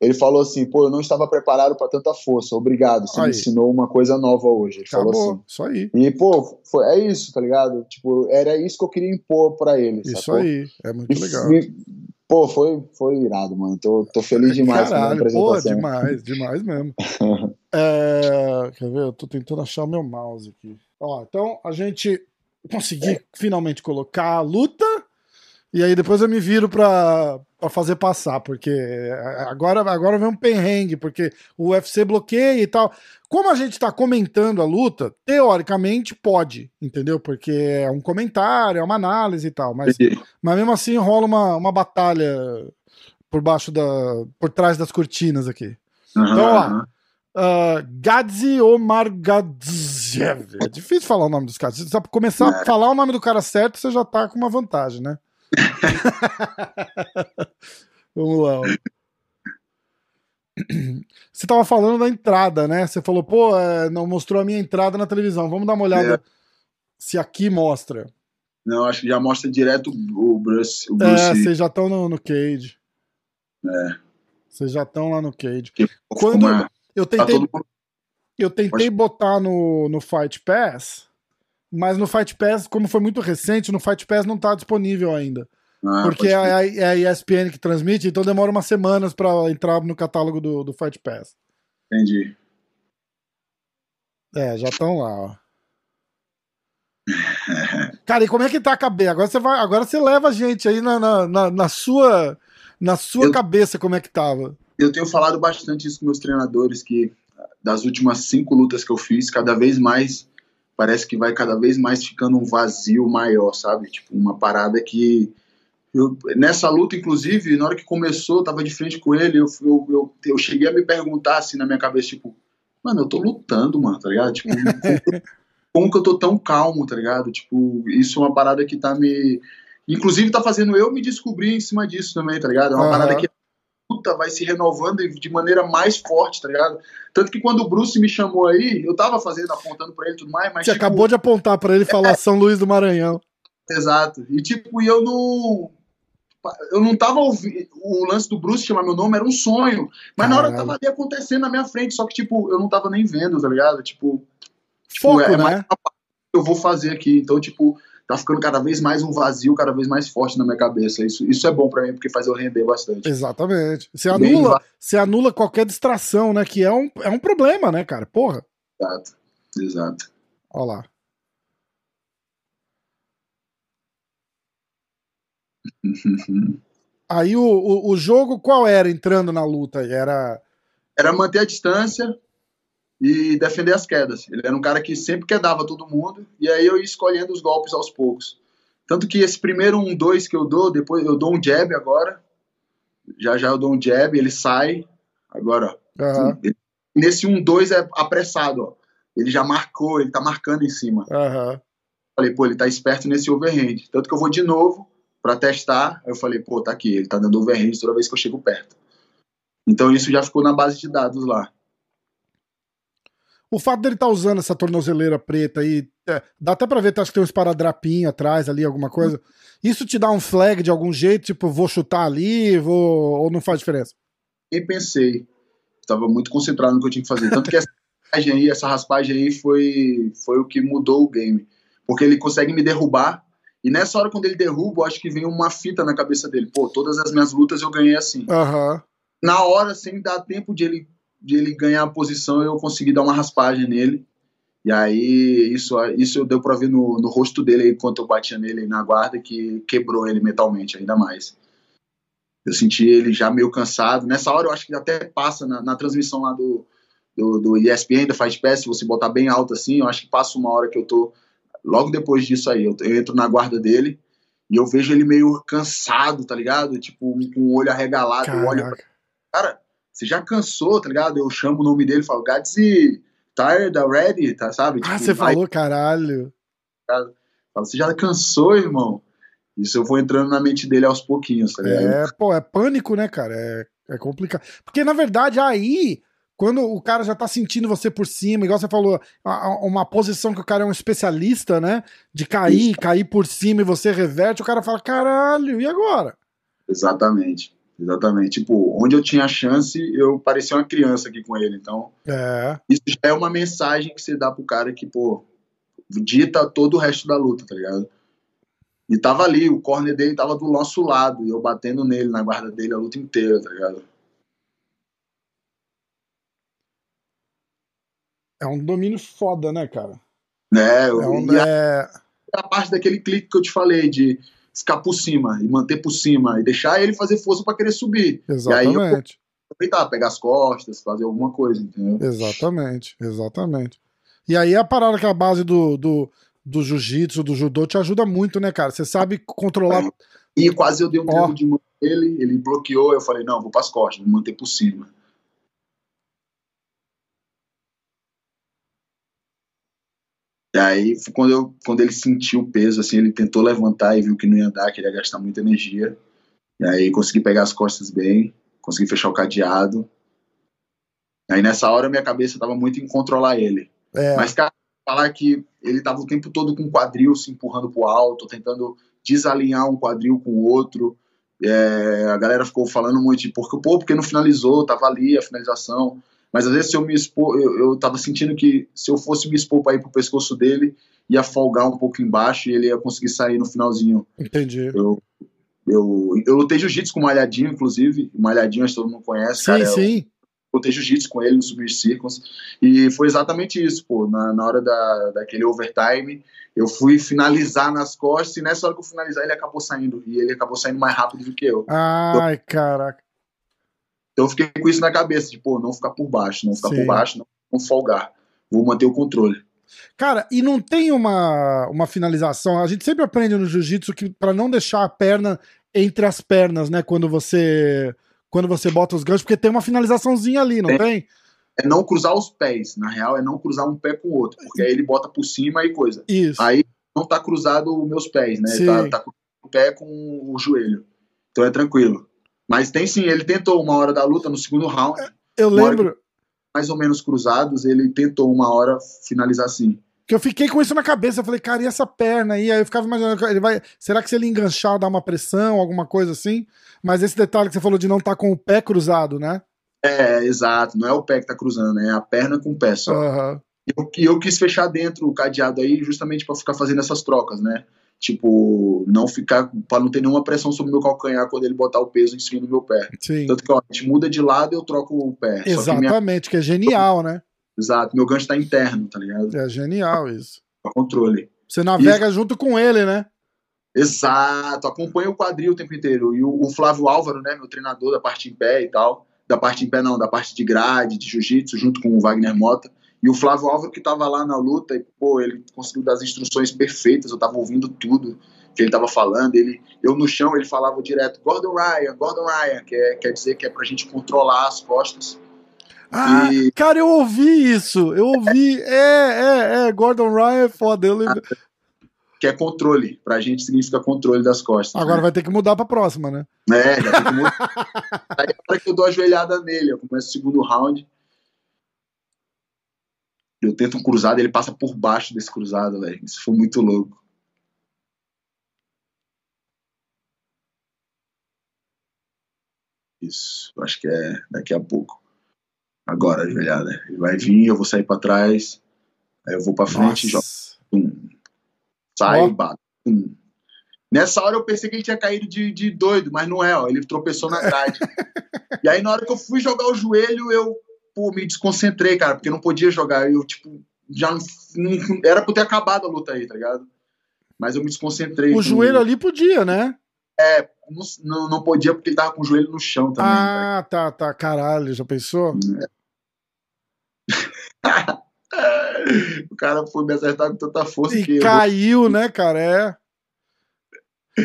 ele falou assim: pô, eu não estava preparado para tanta força, obrigado. Você aí. me ensinou uma coisa nova hoje. Ele Acabou, falou assim. Isso aí. E, pô, foi, é isso, tá ligado? Tipo, era isso que eu queria impor para ele. Isso sacou? aí, é muito e, legal. Pô, foi, foi irado, mano. Tô, tô feliz demais Caralho, com a. Pô, demais, demais mesmo. é, quer ver? Eu tô tentando achar o meu mouse aqui. Ó, então a gente conseguiu finalmente colocar a luta. E aí depois eu me viro pra, para fazer passar, porque agora, agora vem um perrengue, porque o UFC bloqueia e tal. Como a gente está comentando a luta, teoricamente pode, entendeu? Porque é um comentário, é uma análise e tal, mas, mas mesmo assim rola uma, uma batalha por baixo da. por trás das cortinas aqui. Uhum, então, ó. Uh, Gadzi Omar Gadziev. É difícil falar o nome dos caras. Se você começar a é. falar o nome do cara certo, você já tá com uma vantagem, né? Vamos lá. Você tava falando da entrada, né? Você falou, pô, é, não mostrou a minha entrada na televisão. Vamos dar uma olhada é. se aqui mostra. Não, acho que já mostra direto o Bruce. O Bruce. É, vocês já estão no, no, cage. É. Vocês já estão lá no cage. Que Quando eu tá tentei, tá eu tentei botar no, no Fight Pass, mas no Fight Pass, como foi muito recente, no Fight Pass não tá disponível ainda. Ah, porque é a, é a ESPN que transmite, então demora umas semanas para entrar no catálogo do, do Fight Pass. Entendi. É, já estão lá, ó. Cara, e como é que tá a cabeça? Agora você vai, agora você leva a gente aí na, na, na, na sua, na sua eu, cabeça como é que tava. Eu tenho falado bastante isso com meus treinadores que das últimas cinco lutas que eu fiz, cada vez mais parece que vai cada vez mais ficando um vazio maior, sabe? Tipo, uma parada que. Eu, nessa luta, inclusive, na hora que começou, eu tava de frente com ele, eu, eu, eu, eu, cheguei a me perguntar assim na minha cabeça, tipo, mano, eu tô lutando, mano, tá ligado? Tipo, como, que eu tô tão calmo, tá ligado? Tipo, isso é uma parada que tá me. Inclusive, tá fazendo eu me descobrir em cima disso também, tá ligado? É uma uhum. parada que luta vai se renovando de maneira mais forte, tá ligado? Tanto que quando o Bruce me chamou aí, eu tava fazendo, apontando pra ele e tudo mais, mas. Você tipo, acabou de apontar para ele e falar é, São Luís do Maranhão. Exato. E tipo, eu não. Eu não tava ouvindo. O lance do Bruce chamar meu nome era um sonho. Mas Caralho. na hora tava ali acontecendo na minha frente, só que, tipo, eu não tava nem vendo, tá ligado? Tipo. tipo Foco, tipo, é, né? eu vou fazer aqui. Então, tipo, tá ficando cada vez mais um vazio, cada vez mais forte na minha cabeça. Isso, isso é bom para mim, porque faz eu render bastante. Exatamente. Você anula, você anula qualquer distração, né? Que é um, é um problema, né, cara? Porra. Exato, exato. Olha lá. Aí o, o, o, jogo qual era entrando na luta? Era. Era manter a distância, e defender as quedas. Ele era um cara que sempre quedava todo mundo, e aí eu ia escolhendo os golpes aos poucos. Tanto que esse primeiro um, dois que eu dou, depois eu dou um jab agora, já já eu dou um jab, ele sai, agora, uhum. nesse um, dois é apressado, ó. ele já marcou, ele tá marcando em cima. Uhum. Falei, pô, ele tá esperto nesse overhand. Tanto que eu vou de novo para testar, eu falei, pô, tá aqui, ele tá dando overhand toda vez que eu chego perto. Então isso já ficou na base de dados lá. O fato dele estar tá usando essa tornozeleira preta aí, é, dá até pra ver, tá, acho que tem um esparadrapinho atrás ali, alguma coisa. Isso te dá um flag de algum jeito, tipo, vou chutar ali, vou... ou não faz diferença? Nem pensei. Tava muito concentrado no que eu tinha que fazer. Tanto que essa raspagem aí, essa raspagem aí foi, foi o que mudou o game. Porque ele consegue me derrubar, e nessa hora, quando ele derruba, eu acho que vem uma fita na cabeça dele. Pô, todas as minhas lutas eu ganhei assim. Uhum. Na hora, sem dar tempo de ele de ele ganhar a posição, eu consegui dar uma raspagem nele. E aí, isso, isso deu pra ver no, no rosto dele enquanto eu batia nele na guarda, que quebrou ele mentalmente ainda mais. Eu senti ele já meio cansado. Nessa hora, eu acho que até passa na, na transmissão lá do, do, do ESPN, da Fight Pass, se você botar bem alto assim, eu acho que passa uma hora que eu tô. Logo depois disso aí, eu, eu entro na guarda dele e eu vejo ele meio cansado, tá ligado? Tipo, com o olho arregalado. Eu olho pra... Cara, você já cansou, tá ligado? Eu chamo o nome dele e falo, Gadsy, tired already, tá, sabe? Ah, tipo, ah, você vai... falou, caralho. Falo, você já cansou, irmão? Isso eu vou entrando na mente dele aos pouquinhos, tá ligado? É, pô, é pânico, né, cara? É, é complicado. Porque, na verdade, aí quando o cara já tá sentindo você por cima, igual você falou, uma posição que o cara é um especialista, né? De cair, Isso. cair por cima e você reverte, o cara fala, caralho, e agora? Exatamente. Exatamente. Tipo, onde eu tinha a chance, eu parecia uma criança aqui com ele. Então, é. isso já é uma mensagem que você dá pro cara que, pô, dita todo o resto da luta, tá ligado? E tava ali, o corner dele tava do nosso lado, e eu batendo nele, na guarda dele a luta inteira, tá ligado? É um domínio foda, né, cara? É, é, um, é... A, a parte daquele clique que eu te falei, de ficar por cima e manter por cima e deixar ele fazer força para querer subir. Exatamente. E aí eu aproveitar, pegar as costas, fazer alguma coisa, entendeu? Exatamente, exatamente. E aí a parada que é a base do, do, do jiu-jitsu, do judô, te ajuda muito, né, cara? Você sabe controlar. É. E quase eu dei um oh. de mão nele, ele bloqueou, eu falei, não, vou para as costas, vou manter por cima. E aí, quando, eu, quando ele sentiu o peso, assim, ele tentou levantar e viu que não ia dar, que ele ia gastar muita energia. E aí consegui pegar as costas bem, consegui fechar o cadeado. Aí nessa hora minha cabeça tava muito em controlar ele. É. Mas, cara, falar que ele tava o tempo todo com o quadril se empurrando pro alto, tentando desalinhar um quadril com o outro. É, a galera ficou falando muito de porque, pô, porque não finalizou, tava ali a finalização. Mas às vezes se eu me expor, eu, eu tava sentindo que se eu fosse me expor para ir pro pescoço dele, ia folgar um pouco embaixo e ele ia conseguir sair no finalzinho. Entendi. Eu, eu, eu lutei jiu-jitsu com o Malhadinho, inclusive. O Malhadinho, acho que todo mundo conhece. Sim, cara, é sim. Eu lutei jiu-jitsu com ele no Subir Circles. E foi exatamente isso, pô. Na, na hora da, daquele overtime, eu fui finalizar nas costas e nessa hora que eu finalizar, ele acabou saindo. E ele acabou saindo mais rápido do que eu. Ai, então, caraca. Então eu fiquei com isso na cabeça, de, pô, não ficar por baixo, não ficar Sim. por baixo, não, não folgar. Vou manter o controle. Cara, e não tem uma, uma finalização. A gente sempre aprende no jiu-jitsu que para não deixar a perna entre as pernas, né, quando você quando você bota os ganchos, porque tem uma finalizaçãozinha ali, não tem? É não cruzar os pés, na real é não cruzar um pé com o outro, porque aí ele bota por cima e coisa. Isso. Aí não tá cruzado os meus pés, né? Sim. Tá, tá o pé com o joelho. Então é tranquilo. Mas tem sim, ele tentou uma hora da luta no segundo round. Eu lembro. Mais ou menos cruzados, ele tentou uma hora finalizar assim. Que eu fiquei com isso na cabeça, eu falei, cara, e essa perna aí? Aí eu ficava imaginando, ele vai. Será que se ele enganchar, dar uma pressão, alguma coisa assim? Mas esse detalhe que você falou de não estar tá com o pé cruzado, né? É, exato. Não é o pé que tá cruzando, é a perna com o pé só. Uhum. E eu, eu quis fechar dentro o cadeado aí, justamente para ficar fazendo essas trocas, né? Tipo, não ficar, para não ter nenhuma pressão sobre o meu calcanhar quando ele botar o peso em cima do meu pé. Sim. Tanto que, ó, a gente muda de lado e eu troco o pé. Exatamente, que, minha... que, é genial, né? Exato, meu gancho tá interno, tá ligado? É genial isso. Pra controle. Você navega junto com ele, né? Exato, acompanha o quadril o tempo inteiro. E o, o, Flávio Álvaro, né, meu treinador da parte em pé e tal, da parte em pé não, da parte de grade, de jiu-jitsu, junto com o Wagner Mota. E o Flávio Álvaro que estava lá na luta, e, pô, ele conseguiu dar as instruções perfeitas, eu estava ouvindo tudo que ele estava falando. Ele, eu no chão, ele falava direto, Gordon Ryan, Gordon Ryan, que é, quer dizer que é pra gente controlar as costas. Ah, e... cara, eu ouvi isso, eu ouvi, é, é, é, Gordon Ryan é foda, eu lembro. Que é controle, pra gente significa controle das costas. Agora né? vai ter que mudar pra próxima, né? É, já tem que mudar. Aí é hora que eu dou a joelhada nele, eu começo o segundo round, Eu tento um cruzado e ele passa por baixo desse cruzado, velho. Isso foi muito louco. Isso, acho que é daqui a pouco. Agora, ajoelhada. Ele vai vir, eu vou sair para trás, aí eu vou para frente e jogo. Sai, oh. bato. Nessa hora eu pensei que ele tinha caído de, de doido, mas não é, ó. Ele tropeçou na grade. e aí, na hora que eu fui jogar o joelho, eu pô, me desconcentrei, cara, porque não podia jogar. Eu, tipo, já não, não, era pra ter acabado a luta aí, tá ligado? Mas eu me desconcentrei. O joelho ali podia, né? É, não, não podia porque ele tava com o joelho no chão também. Ah, tá, tá. Caralho, já pensou? É. o cara foi me acertar com tanta força e que caiu, eu... né, cara? É.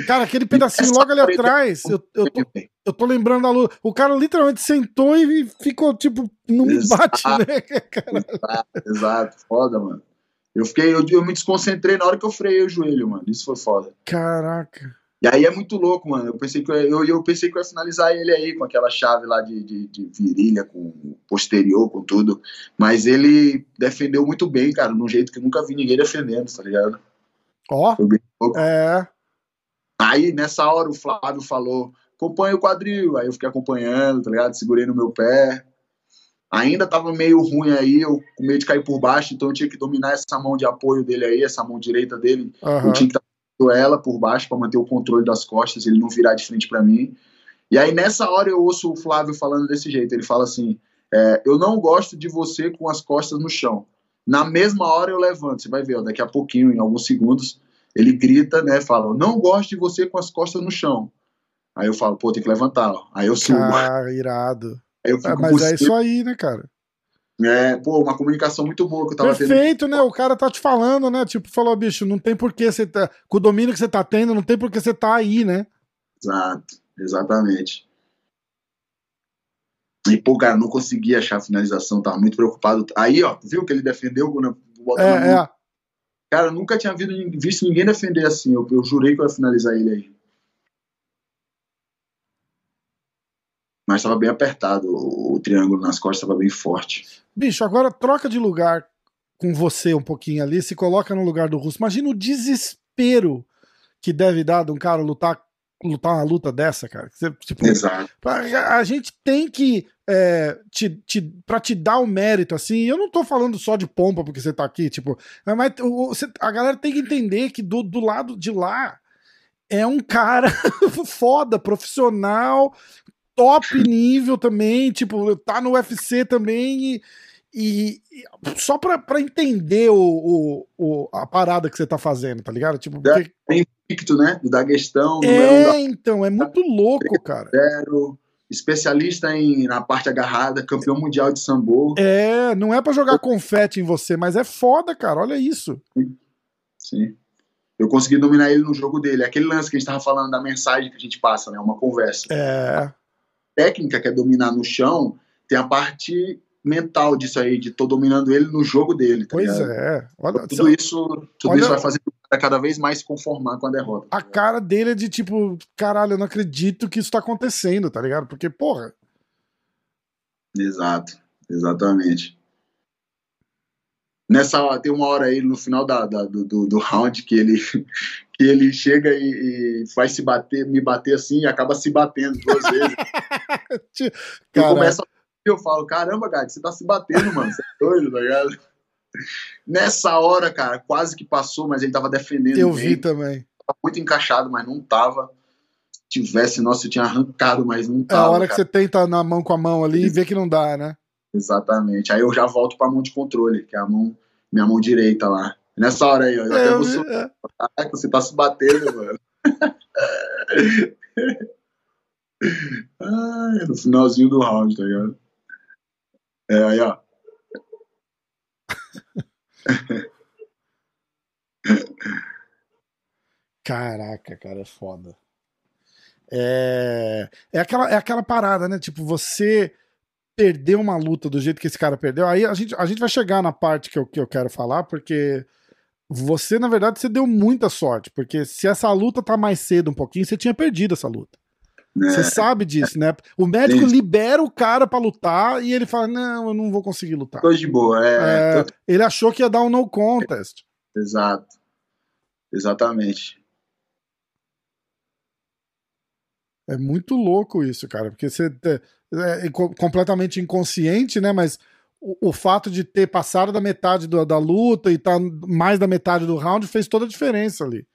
Cara, aquele pedacinho logo ali atrás, eu, eu, tô, eu tô lembrando da luta. O cara literalmente sentou e ficou, tipo, não me bate, né? Exato, exato, foda, mano. Eu fiquei, eu, eu me desconcentrei na hora que eu freiei o joelho, mano. Isso foi foda. Caraca. E aí é muito louco, mano. Eu pensei que eu, eu, eu pensei que eu ia finalizar ele aí com aquela chave lá de, de, de, virilha, com posterior, com tudo. Mas ele defendeu muito bem, cara, de um jeito que nunca vi ninguém defendendo, tá ligado? Ó. Oh, é. Aí nessa hora o Flávio falou: acompanha o quadril. Aí eu fiquei acompanhando, tá ligado? Segurei no meu pé. Ainda tava meio ruim aí, eu com medo de cair por baixo, então eu tinha que dominar essa mão de apoio dele aí, essa mão direita dele. Uhum. Eu tinha que estar ela por baixo para manter o controle das costas, ele não virar de frente para mim. E aí nessa hora eu ouço o Flávio falando desse jeito. Ele fala assim: é, Eu não gosto de você com as costas no chão. Na mesma hora eu levanto. Você vai ver, ó, daqui a pouquinho, em alguns segundos, ele grita, né? Fala: Não gosto de você com as costas no chão. Aí eu falo: Pô, tem que levantar. Ó. Aí eu subo. Ah, irado. Aí eu fico ah, mas é isso aí, né, cara? É, pô, uma comunicação muito boa que eu tava Perfeito, tendo. né? O cara tá te falando, né? Tipo, falou, bicho, não tem por que você tá. Com o domínio que você tá tendo, não tem por que você tá aí, né? Exato, exatamente. E, pô, cara, não consegui achar a finalização, tava muito preocupado. Aí, ó, viu que ele defendeu quando é, é. Cara, eu nunca tinha visto ninguém defender assim. Eu, eu jurei que eu ia finalizar ele aí. mas estava bem apertado, o, o, triângulo nas costas estava bem forte. Bicho, agora troca de lugar com você um pouquinho ali, se coloca no lugar do russo. Imagina o desespero que deve dar de um cara lutar lutar uma luta dessa, cara. Tipo, Exato. A gente tem que é, te, te, pra te dar o mérito, assim, eu não tô falando só de pompa porque você tá aqui, tipo, mas você, a galera tem que entender que do, do lado de lá é um cara foda, profissional, top nível também, tipo, tá no UFC também e, e, e só pra, pra entender o, o, o, a parada que você tá fazendo, tá ligado? Tipo, porque... É invicto, né? Do Daguestão. É, da... então, é muito louco, cara. Zero, especialista em, na parte agarrada, campeão mundial de sambo. É, não é para jogar confete em você, mas é foda, cara, olha isso. Sim. Sim. Eu consegui dominar ele no jogo dele. Aquele lance que a gente tava falando da mensagem que a gente passa, né? Uma conversa. É técnica, que é dominar no chão, tem a parte mental disso aí, de tô dominando ele no jogo dele. Tá pois ligado? é. Olha, tudo isso, tudo olha, isso vai fazer cada vez mais se conformar com a derrota. Tá a cara dele é de tipo, caralho, eu não acredito que isso tá acontecendo, tá ligado? Porque, porra. Exato, exatamente. Nessa tem uma hora aí no final da, da do, do, round que ele que ele chega e, e vai se bater, me bater assim e acaba se batendo duas vezes. eu começo a... eu falo, caramba, cara, você tá se batendo, mano, você é doido, tá ligado? Nessa hora, cara, quase que passou, mas ele tava defendendo. Eu bem. vi também. Tava muito encaixado, mas não tava. Se tivesse, nossa, eu tinha arrancado, mas não tava. É a hora cara. que você tenta na mão com a mão ali e vê que não dá, né? Exatamente. Aí eu já volto pra mão de controle, que é a mão, minha mão direita lá. Nessa hora aí, ó. Eu é, até vou é. Caraca, você tá se batendo, mano. Ai, no finalzinho do round, tá ligado? É, aí, ó. Caraca, cara, é foda. É, é, aquela, é aquela parada, né? Tipo, você perder uma luta do jeito que esse cara perdeu, aí a gente, a gente vai chegar na parte que eu, que eu quero falar, porque você, na verdade, você deu muita sorte, porque se essa luta tá mais cedo um pouquinho, você tinha perdido essa luta. Você sabe disso, né? O médico Sim. libera o cara para lutar e ele fala: Não, eu não vou conseguir lutar. Tô de boa, é. é ele achou que ia dar um no contest. Exato. Exatamente. É muito louco isso, cara, porque você é, é completamente inconsciente, né? Mas o, o, fato de ter passado da metade do, da luta e estar tá mais da metade do round fez toda a diferença ali.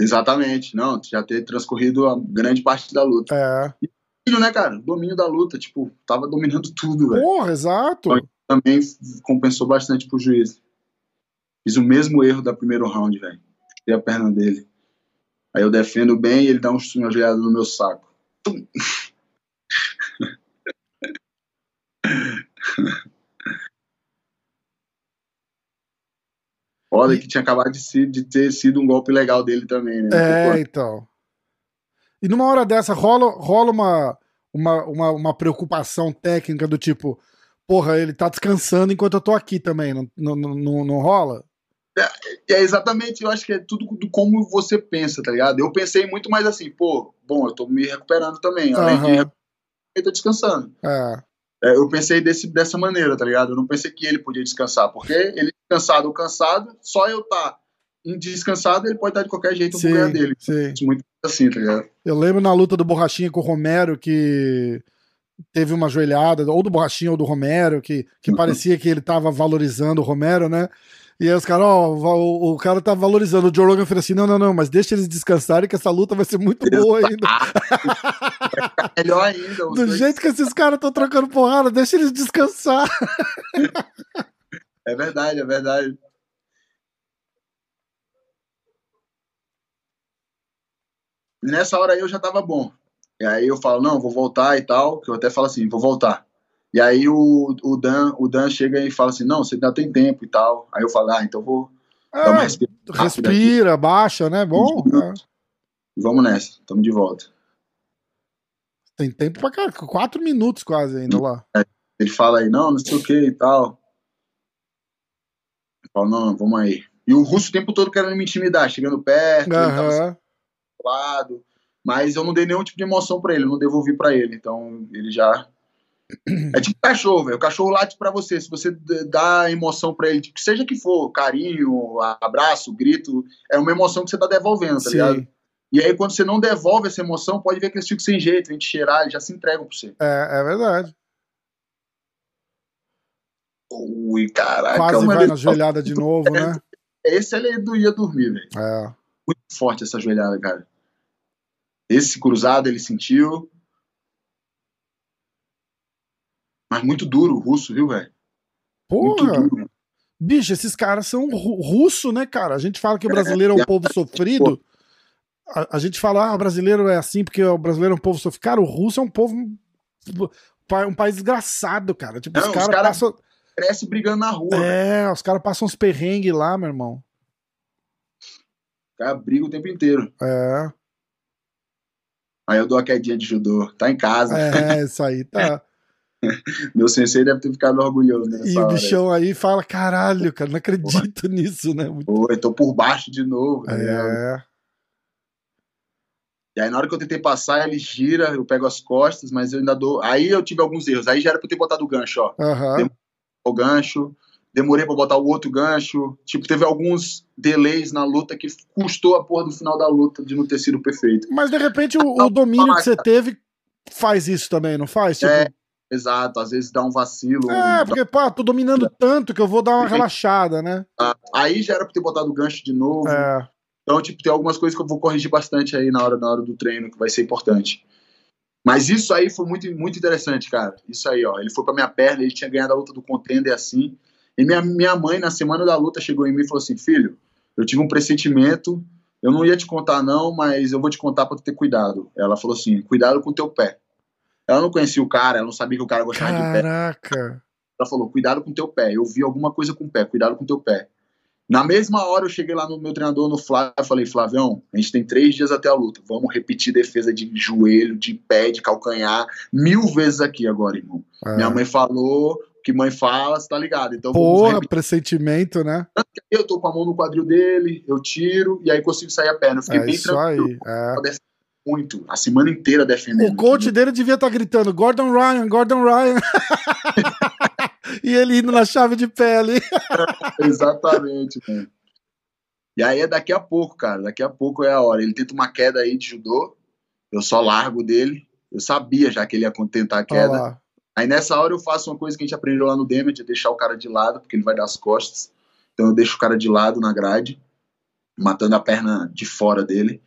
Exatamente, não, já ter transcorrido a grande parte da luta. É. E domínio, né, cara? Domínio da luta, tipo, tava dominando tudo, velho. Porra, exato. Então, também compensou bastante pro juiz. Fiz o mesmo erro da primeiro round, velho. Tirei a perna dele. Aí eu defendo bem e ele dá um joelhada no meu saco. Olha que tinha acabado de, de, ter sido um golpe legal dele também, né? É, então. E numa hora dessa, rola, rola uma, uma, uma, uma, preocupação técnica do tipo, porra, ele tá descansando enquanto eu tô aqui também, não, não, não, não rola? É, é, exatamente, eu acho que é tudo do como você pensa, tá ligado? Eu pensei muito mais assim, pô, bom, eu tô me recuperando também, além uhum. de eu tô descansando. É. É, eu pensei desse, dessa maneira, tá ligado? Eu não pensei que ele podia descansar, porque ele cansado ou cansado, só eu tá descansado, ele pode estar de qualquer jeito no lugar dele. Sim. Muito assim, tá ligado? Eu lembro na luta do Borrachinha com o Romero que teve uma joelhada, ou do Borrachinha ou do Romero, que, que uhum. parecia que ele tava valorizando o Romero, né? E aí os caras, ó, o, o, cara tá valorizando. O Joe Rogan falou assim: não, não, não, mas deixa eles descansarem que essa luta vai ser muito boa ainda. melhor ainda. Do dois... jeito que esses caras estão trocando porrada, deixa eles descansar. É verdade, é verdade. Nessa hora aí eu já tava bom. E aí eu falo, não, vou voltar e tal, que eu até falo assim, vou voltar. E aí o, o, Dan, o Dan chega e fala assim, não, você ainda tem tempo e tal. Aí eu falo, ah, então vou é, dar uma respira, baixa, né? Bom. É. Vamos nessa, estamos de volta. Tem tempo pra cá, quatro minutos quase ainda lá. É, ele fala aí, não, não sei o que e tal. Eu falo, não, vamos aí. E o russo o tempo todo querendo me intimidar, chegando perto, uhum. lado. Mas eu não dei nenhum tipo de emoção para ele, não devolvi para ele. Então ele já é tipo cachorro, velho. O cachorro late para você. Se você dá emoção para ele, tipo, seja que for, carinho, abraço, grito, é uma emoção que você tá devolvendo, tá Sim. ligado? E aí, quando você não devolve essa emoção, pode ver que eles ficam sem jeito, vem te cheirar, eles já se entregam pra você. É, é verdade. Ui, caraca. Quase vai na joelhada de novo, né? Esse ele ia dormir, velho. É. Muito forte essa joelhada, cara. Esse cruzado ele sentiu. Mas muito duro o russo, viu, velho? Porra! Bicho, esses caras são russo, né, cara? A gente fala que o brasileiro é um povo sofrido. A, a gente fala, ah, o brasileiro é assim porque o brasileiro é um povo sofrido. Cara, o russo é um povo. Um país desgraçado, cara. Tipo, Não, os caras cara passam. Cresce brigando na rua. É, véio. os caras passam uns perrengues lá, meu irmão. O cara briga o tempo inteiro. É. Aí eu dou a quedinha de judô. Tá em casa. É, isso aí tá. Meu sensei deve ter ficado orgulhoso nessa E o bichão aí. aí fala: caralho, cara, não acredito Porra. nisso, né? Muito... Pô, eu tô por baixo de novo. Tá é. E aí, na hora que eu tentei passar, ele gira, eu pego as costas, mas eu ainda dou. Aí eu tive alguns erros. Aí já era pra eu ter botado o gancho, ó. Uhum. O gancho, demorei pra botar o outro gancho. Tipo, teve alguns delays na luta que custou a porra do final da luta de não ter sido perfeito. Mas de repente o, o domínio que você teve faz isso também, não faz? Tipo... É, Exato, às vezes dá um vacilo. É, porque, pô, tô dominando tanto que eu vou dar uma relaxada, né? Aí já era pra ter botado o gancho de novo. É. Então, tipo, tem algumas coisas que eu vou corrigir bastante aí na hora, na hora do treino, que vai ser importante. Mas isso aí foi muito, muito interessante, cara. Isso aí, ó. Ele foi pra minha perna, ele tinha ganhado a luta do contender assim. E minha, minha mãe, na semana da luta, chegou em mim e falou assim: Filho, eu tive um pressentimento, eu não ia te contar, não, mas eu vou te contar pra tu ter cuidado. Ela falou assim: Cuidado com o teu pé. Ela não conhecia o cara, ela não sabia que o cara gostava Caraca. de pé. Caraca. Ela falou: cuidado com o teu pé. Eu vi alguma coisa com o pé, cuidado com o teu pé. Na mesma hora eu cheguei lá no meu treinador, no Flávio, e falei, Flavião, a gente tem três dias até a luta. Vamos repetir defesa de joelho, de pé, de calcanhar, mil vezes aqui agora, irmão. É. Minha mãe falou, que mãe fala, você tá ligado. Então, Porra, pressentimento, né? Eu tô com a mão no quadril dele, eu tiro, e aí consigo sair a perna. Eu fiquei é bem isso tranquilo. Aí. É. muito, a semana inteira defendendo. O coach entendeu? dele devia estar tá gritando: Gordon Ryan, Gordon Ryan. e ele indo na chave de ali. Exatamente, mano. E aí é daqui a pouco, cara. Daqui a pouco é a hora. Ele tenta uma queda aí de judô. Eu só largo dele. Eu sabia já que ele ia tentar a queda. Aí nessa hora eu faço uma coisa que a gente aprendeu lá no Damage, é deixar o cara de lado, porque ele vai dar as costas. Então eu deixo o cara de lado na grade, matando a perna de fora dele.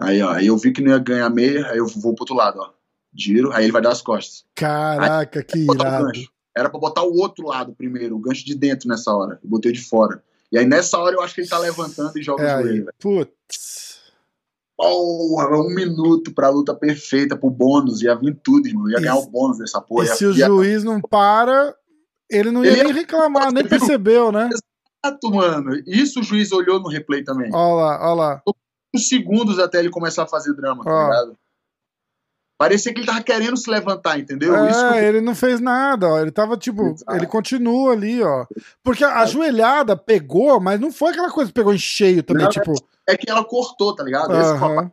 Aí, ó, aí eu vi que não ia ganhar meia, aí eu vou pro outro lado, ó. Giro, aí ele vai dar as costas. Caraca, aí, que irado. Era pra botar o outro lado primeiro, o gancho de dentro nessa hora. Eu botei de fora. E aí nessa hora eu acho que ele tá levantando e joga é o joelho. Putz. Porra, um minuto pra luta perfeita, pro bônus, ia vir tudo, irmão. Ia ganhar o bônus dessa porra. E se o juiz não para, ele não ia ele nem reclamar, nem percebeu, né? Exato, mano. Isso o juiz olhou no replay também. Olha lá, olha lá. Segundos até ele começar a fazer drama, tá ligado? Parecia que ele tava querendo se levantar, entendeu? É, Isso ele não fez nada, ó. Ele tava tipo, Exato. ele continua ali, ó. Porque a joelhada pegou, mas não foi aquela coisa que pegou em cheio também, não, tipo. É que ela cortou, tá ligado? Uhum.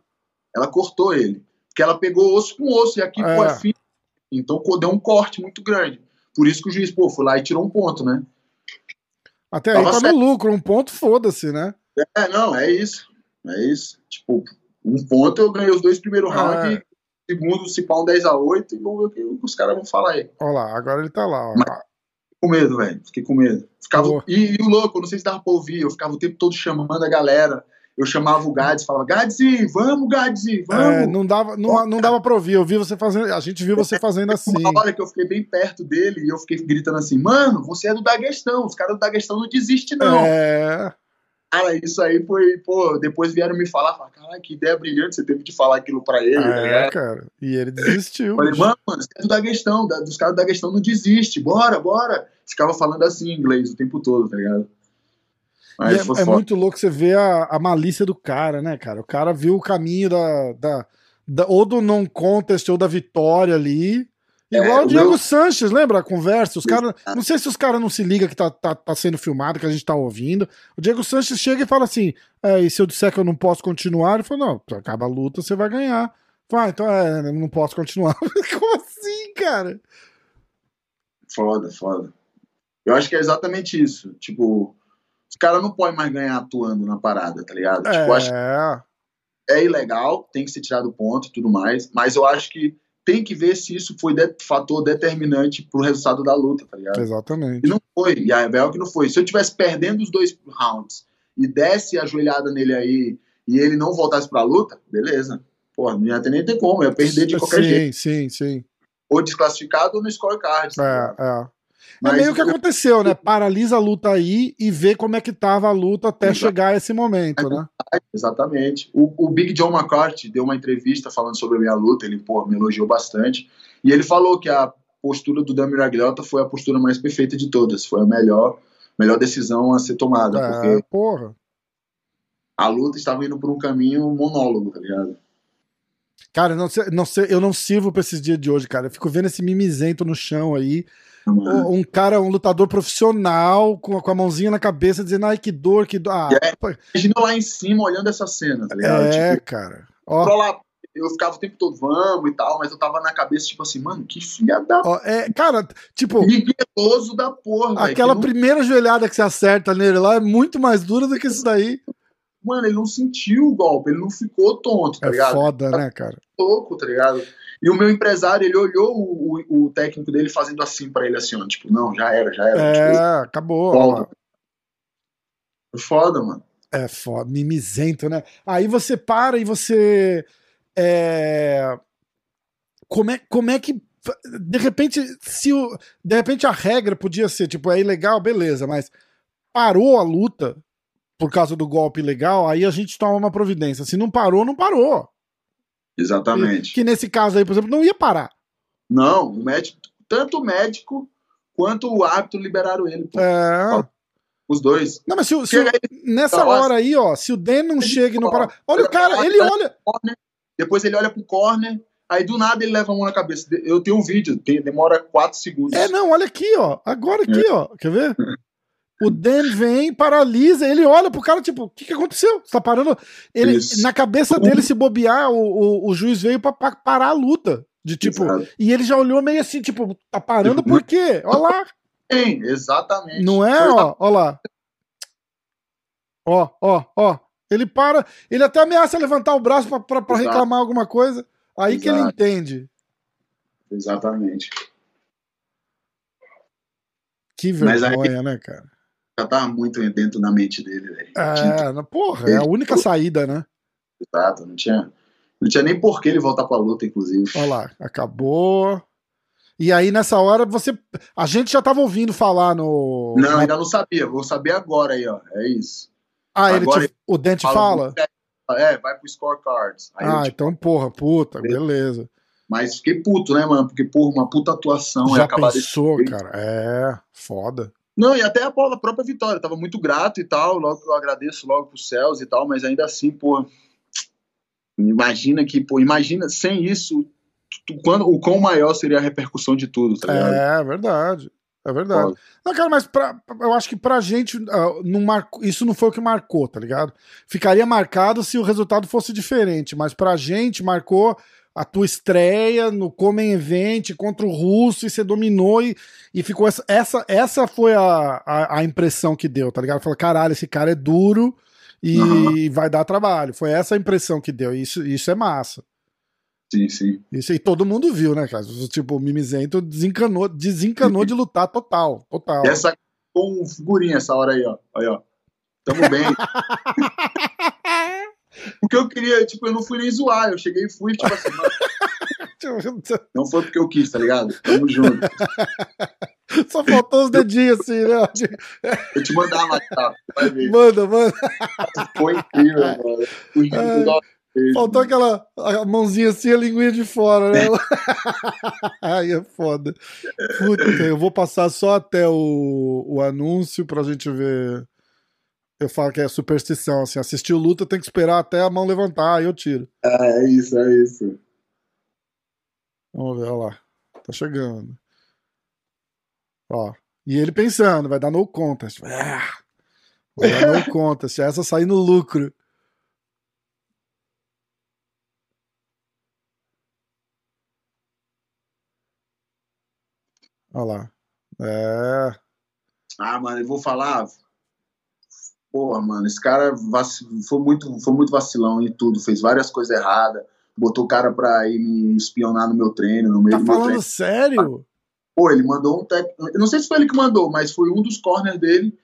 Ela cortou ele. Porque ela pegou osso com osso e aqui é. foi fino. Então deu um corte muito grande. Por isso que o juiz, pô, foi lá e tirou um ponto, né? Até aí Tava tá no lucro, um ponto, foda-se, né? É, não, é isso. É isso. Tipo, um ponto eu ganhei os dois primeiros é. rounds segundo, se pá um 10x8, e vamos ver o que os caras vão falar aí. Olha lá, agora ele tá lá. Ó. Mas, com medo, velho. Fiquei com medo. Ficava, e, e, o louco, não sei se dava pra ouvir, eu ficava o tempo todo chamando a galera. Eu chamava o Gads, falava, Gads, vamos, Gads, vamos. É, não dava, não, não dava pra ouvir, eu vi você fazendo, a gente viu você fazendo assim. Uma hora que eu fiquei bem perto dele e eu fiquei gritando assim, mano, você é do Daguestão, os caras do Daguestão não desistem não. É... Cara, isso aí foi, pô, depois vieram me falar, falaram, cara, que ideia brilhante, você teve de falar aquilo pra ele. Ah, é, cara. E ele desistiu. Falei, mano, mano, você é da questão, da, dos caras da questão não desiste, bora, bora. Ficava falando assim em inglês o tempo todo, tá ligado? Mas é, é muito louco você ver a, a malícia do cara, né, cara? O cara viu o caminho da, da, da ou do non-contest ou da vitória ali Igual é, o Diego meu... Sanches, lembra a conversa? Os cara, não sei se os caras não se ligam que tá, tá, tá sendo filmado, que a gente tá ouvindo. O Diego Sanches chega e fala assim: é, e se eu disser que eu não posso continuar? Ele falou: não, acaba a luta, você vai ganhar. Fala, ah, então é, não posso continuar. Como assim, cara? Foda, foda. Eu acho que é exatamente isso. Tipo, os caras não podem mais ganhar atuando na parada, tá ligado? É... Tipo, acho é ilegal, tem que ser tirado ponto e tudo mais, mas eu acho que tem que ver se isso foi de, fator determinante pro resultado da luta, tá ligado? Exatamente. E não foi, e a que não foi. Se eu tivesse perdendo os dois rounds e desse a joelhada nele aí e ele não voltasse pra luta, beleza. Pô, não ia ter nem ter como, ia perder de qualquer sim, jeito. Sim, sim, sim. Ou desclassificado ou no scorecard. É, é. Mas é meio que aconteceu, né? Paralisa a luta aí e vê como é que tava a luta até Exato. chegar a esse momento, né? Exatamente. O, o, Big John McCarthy deu uma entrevista falando sobre a minha luta, ele pô, me elogiou bastante. E ele falou que a postura do Dan Miragliotta foi a postura mais perfeita de todas, foi a melhor, melhor decisão a ser tomada. É, porque porra. A luta estava indo por um caminho monólogo, tá ligado? Cara, não, sei, não eu não sirvo pra esses dias de hoje, cara. Eu fico vendo esse mimizento no chão aí. Um cara, um lutador profissional, com, com a mãozinha na cabeça, dizendo, ai, que dor, que dor. Ah, é, imagina lá em cima, olhando essa cena, tá ligado? É, tipo, cara. Ó. Lá, eu ficava o tempo todo, vamos e tal, mas eu tava na cabeça, tipo assim, mano, que filha da. Ó, é, cara, tipo. Migueloso da porra. Aquela véio, primeira não... joelhada que você acerta nele lá é muito mais dura do que isso daí. Mano, ele não sentiu o golpe, ele não ficou tonto, tá é ligado? É foda, né, cara? Louco, tá ligado? E o meu empresário, ele olhou o, o, o técnico dele fazendo assim para ele, assim, ó, tipo, não, já era, já era. É, tipo, acabou. Foda. foda, mano. É foda, mimizento, né? Aí você para e você. É... Como, é, como é que. De repente, se o, de repente a regra podia ser, tipo, é ilegal, beleza, mas parou a luta por causa do golpe ilegal, aí a gente toma uma providência. Se não parou, não parou. Exatamente. Que, que nesse caso aí, por exemplo, não ia parar. Não, o médico, tanto o médico quanto o árbitro liberaram ele. Pô. É. Os dois. Não, mas se, se aí, nessa tá hora aí, ó, se o Dan não chega e não para. Olha o cara, ele olha. Depois ele olha pro corner, aí do nada ele leva a mão na cabeça. Eu tenho um vídeo, tem, demora 4 segundos. É, não, olha aqui, ó. Agora aqui, é. ó. Quer ver? O Dan vem, paralisa, ele olha pro cara, tipo, o que, que aconteceu? Você tá parando? Ele, na cabeça dele, se bobear, o, o, o juiz veio pra, pra, parar a luta. De tipo, Exato. e ele já olhou meio assim, tipo, tá parando por quê? Olha lá. Sim, exatamente. Não é? Ó, ó lá. Ó, ó, ó. Ele para, ele até ameaça levantar o braço pra, pra, pra reclamar alguma coisa. Aí Exato. que ele entende. Exatamente. Que vergonha, aí, né, cara? Já tava muito dentro da mente dele, velho. É, porra, é a única saída, né? Exato, não tinha, não tinha nem por que ele voltar pra luta, inclusive. Olha lá, acabou. E aí, nessa hora, você. A gente já tava ouvindo falar no. Não, ainda não sabia. Vou saber agora aí, ó. É isso. Ah, ele te... o Dente fala? fala? É, vai pro scorecards. Aí ah, então, porra, puta, beleza. Mas fiquei puto, né, mano? Porque, porra, uma puta atuação. Já pensou, cara? É, foda. Não, e até a, a própria vitória. tava muito grato e tal. Logo eu agradeço logo pros céus e tal, mas ainda assim, pô. Imagina que, pô, imagina sem isso, tu, quando, o quão maior seria a repercussão de tudo, tá ligado? É, verdade. É verdade. Não, cara, mas pra, eu acho que pra gente uh, não marcou, isso não foi o que marcou, tá ligado? Ficaria marcado se o resultado fosse diferente, mas pra gente marcou a tua estreia no Come Event contra o Russo e você dominou e, e ficou essa, essa, essa foi a, a, a impressão que deu, tá ligado? Falou, caralho, esse cara é duro e uhum. vai dar trabalho. Foi essa a impressão que deu. Isso, isso é massa. Sim, sim. Isso aí todo mundo viu, né, cara? Tipo, o Mimizento desencanou, desencanou de lutar total, total. Essa com figurinha essa hora aí, ó. Aí, ó. Tamo bem. porque eu queria, tipo, eu não fui nem zoar, eu cheguei e fui, tipo assim, mano, não foi porque eu quis, tá ligado? Tamo junto. Só faltou os dedinhos assim, né? Eu te mandar uma tá? Vai ver. Manda, manda. Foi incrível, mano. Fui faltou aquela mãozinha assim, a linguinha de fora, né? Aí é foda. Puta, eu vou passar só até o, o anúncio pra gente ver eu falo que é superstição, assim, assistiu luta tem que esperar até a mão levantar, aí eu tiro. É, é isso, é isso. Vamos ver, olha lá. Tá chegando. Ó. E ele pensando, vai dar no contest. Ah, vai dar no contest. Essa sair no lucro. Olha lá. É. Ah, mano, eu vou falar porra, mano, esse cara foi muito, foi muito vacilão em tudo, fez várias coisas erradas, botou o cara pra ir me espionar no meu treino, no meio tá do meu falando treino. sério? Pô, ele mandou um técnico, eu não sei se foi ele que mandou, mas foi um dos corners dele,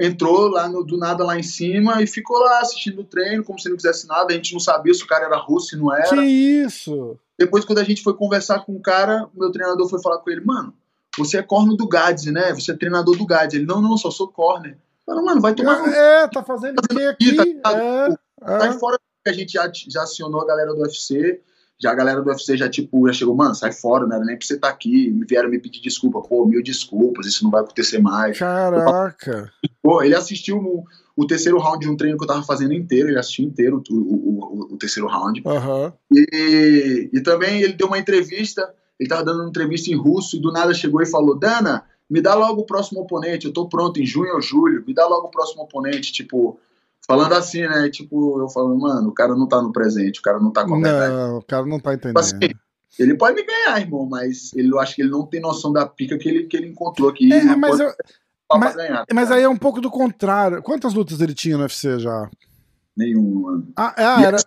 entrou lá no, do nada lá em cima e ficou lá assistindo o treino, como se não fizesse nada, a gente não sabia se o cara era russo, se não era. Que isso? Depois, quando a gente foi conversar com o cara, meu treinador foi falar com ele, mano, você é corno do Gads, né? Você é treinador do Gads. Ele, não, não, só sou corner. Fala, mano, vai tomar. É, tá fazendo o que aqui? Tá, é, tá é. fora que a gente já, já acionou a galera do UFC. Já a galera do UFC já, tipo, já chegou, mano, sai fora, não era nem pra você estar tá aqui. Me vieram me pedir desculpa. Pô, mil desculpas, isso não vai acontecer mais. Caraca. Pô, ele assistiu no, o terceiro round de um treino que eu tava fazendo inteiro, ele assistiu inteiro o, o, o, o terceiro round. Uhum. E, e também ele deu uma entrevista, ele tava dando uma entrevista em russo e do nada chegou e falou: Dana, me dá logo o próximo oponente, eu tô pronto em junho ou julho, me dá logo o próximo oponente, tipo, falando assim, né? Tipo, eu falo, mano, o cara não tá no presente, o cara não tá com a verdade. Não, o cara não tá entendendo. Tipo assim, ele pode me ganhar, irmão, mas ele, eu acho que ele não tem noção da pica que ele, que ele encontrou aqui. É, mas, eu, mas, ganhar, mas aí é um pouco do contrário. Quantas lutas ele tinha no UFC já? Nenhuma, mano. Ah, é, era...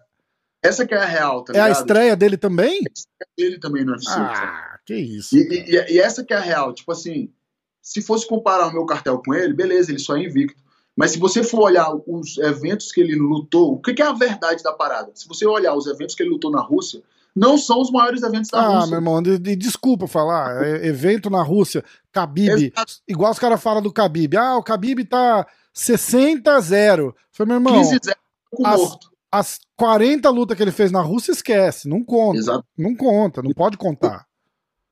Essa que é a real, tá É ligado? a estreia dele também? É a estreia dele também no UFC. Ah, cara. que isso. E, e, e, essa que é a real, tipo assim, se fosse comparar o meu cartel com ele, beleza, ele só é invicto. Mas se você for olhar os eventos que ele lutou, o que é a verdade da parada? Se você olhar os eventos que ele lutou na Rússia, não são os maiores eventos da ah, Rússia. Ah, meu irmão, de, de, desculpa falar. É, evento na Rússia, Khabib. Exato. Igual os caras falam do Khabib. Ah, o Khabib tá 60 a 0. Foi, meu irmão. 15 0 as, morto. as 40 lutas que ele fez na Rússia, esquece. Não conta. Exato. Não conta, não pode contar.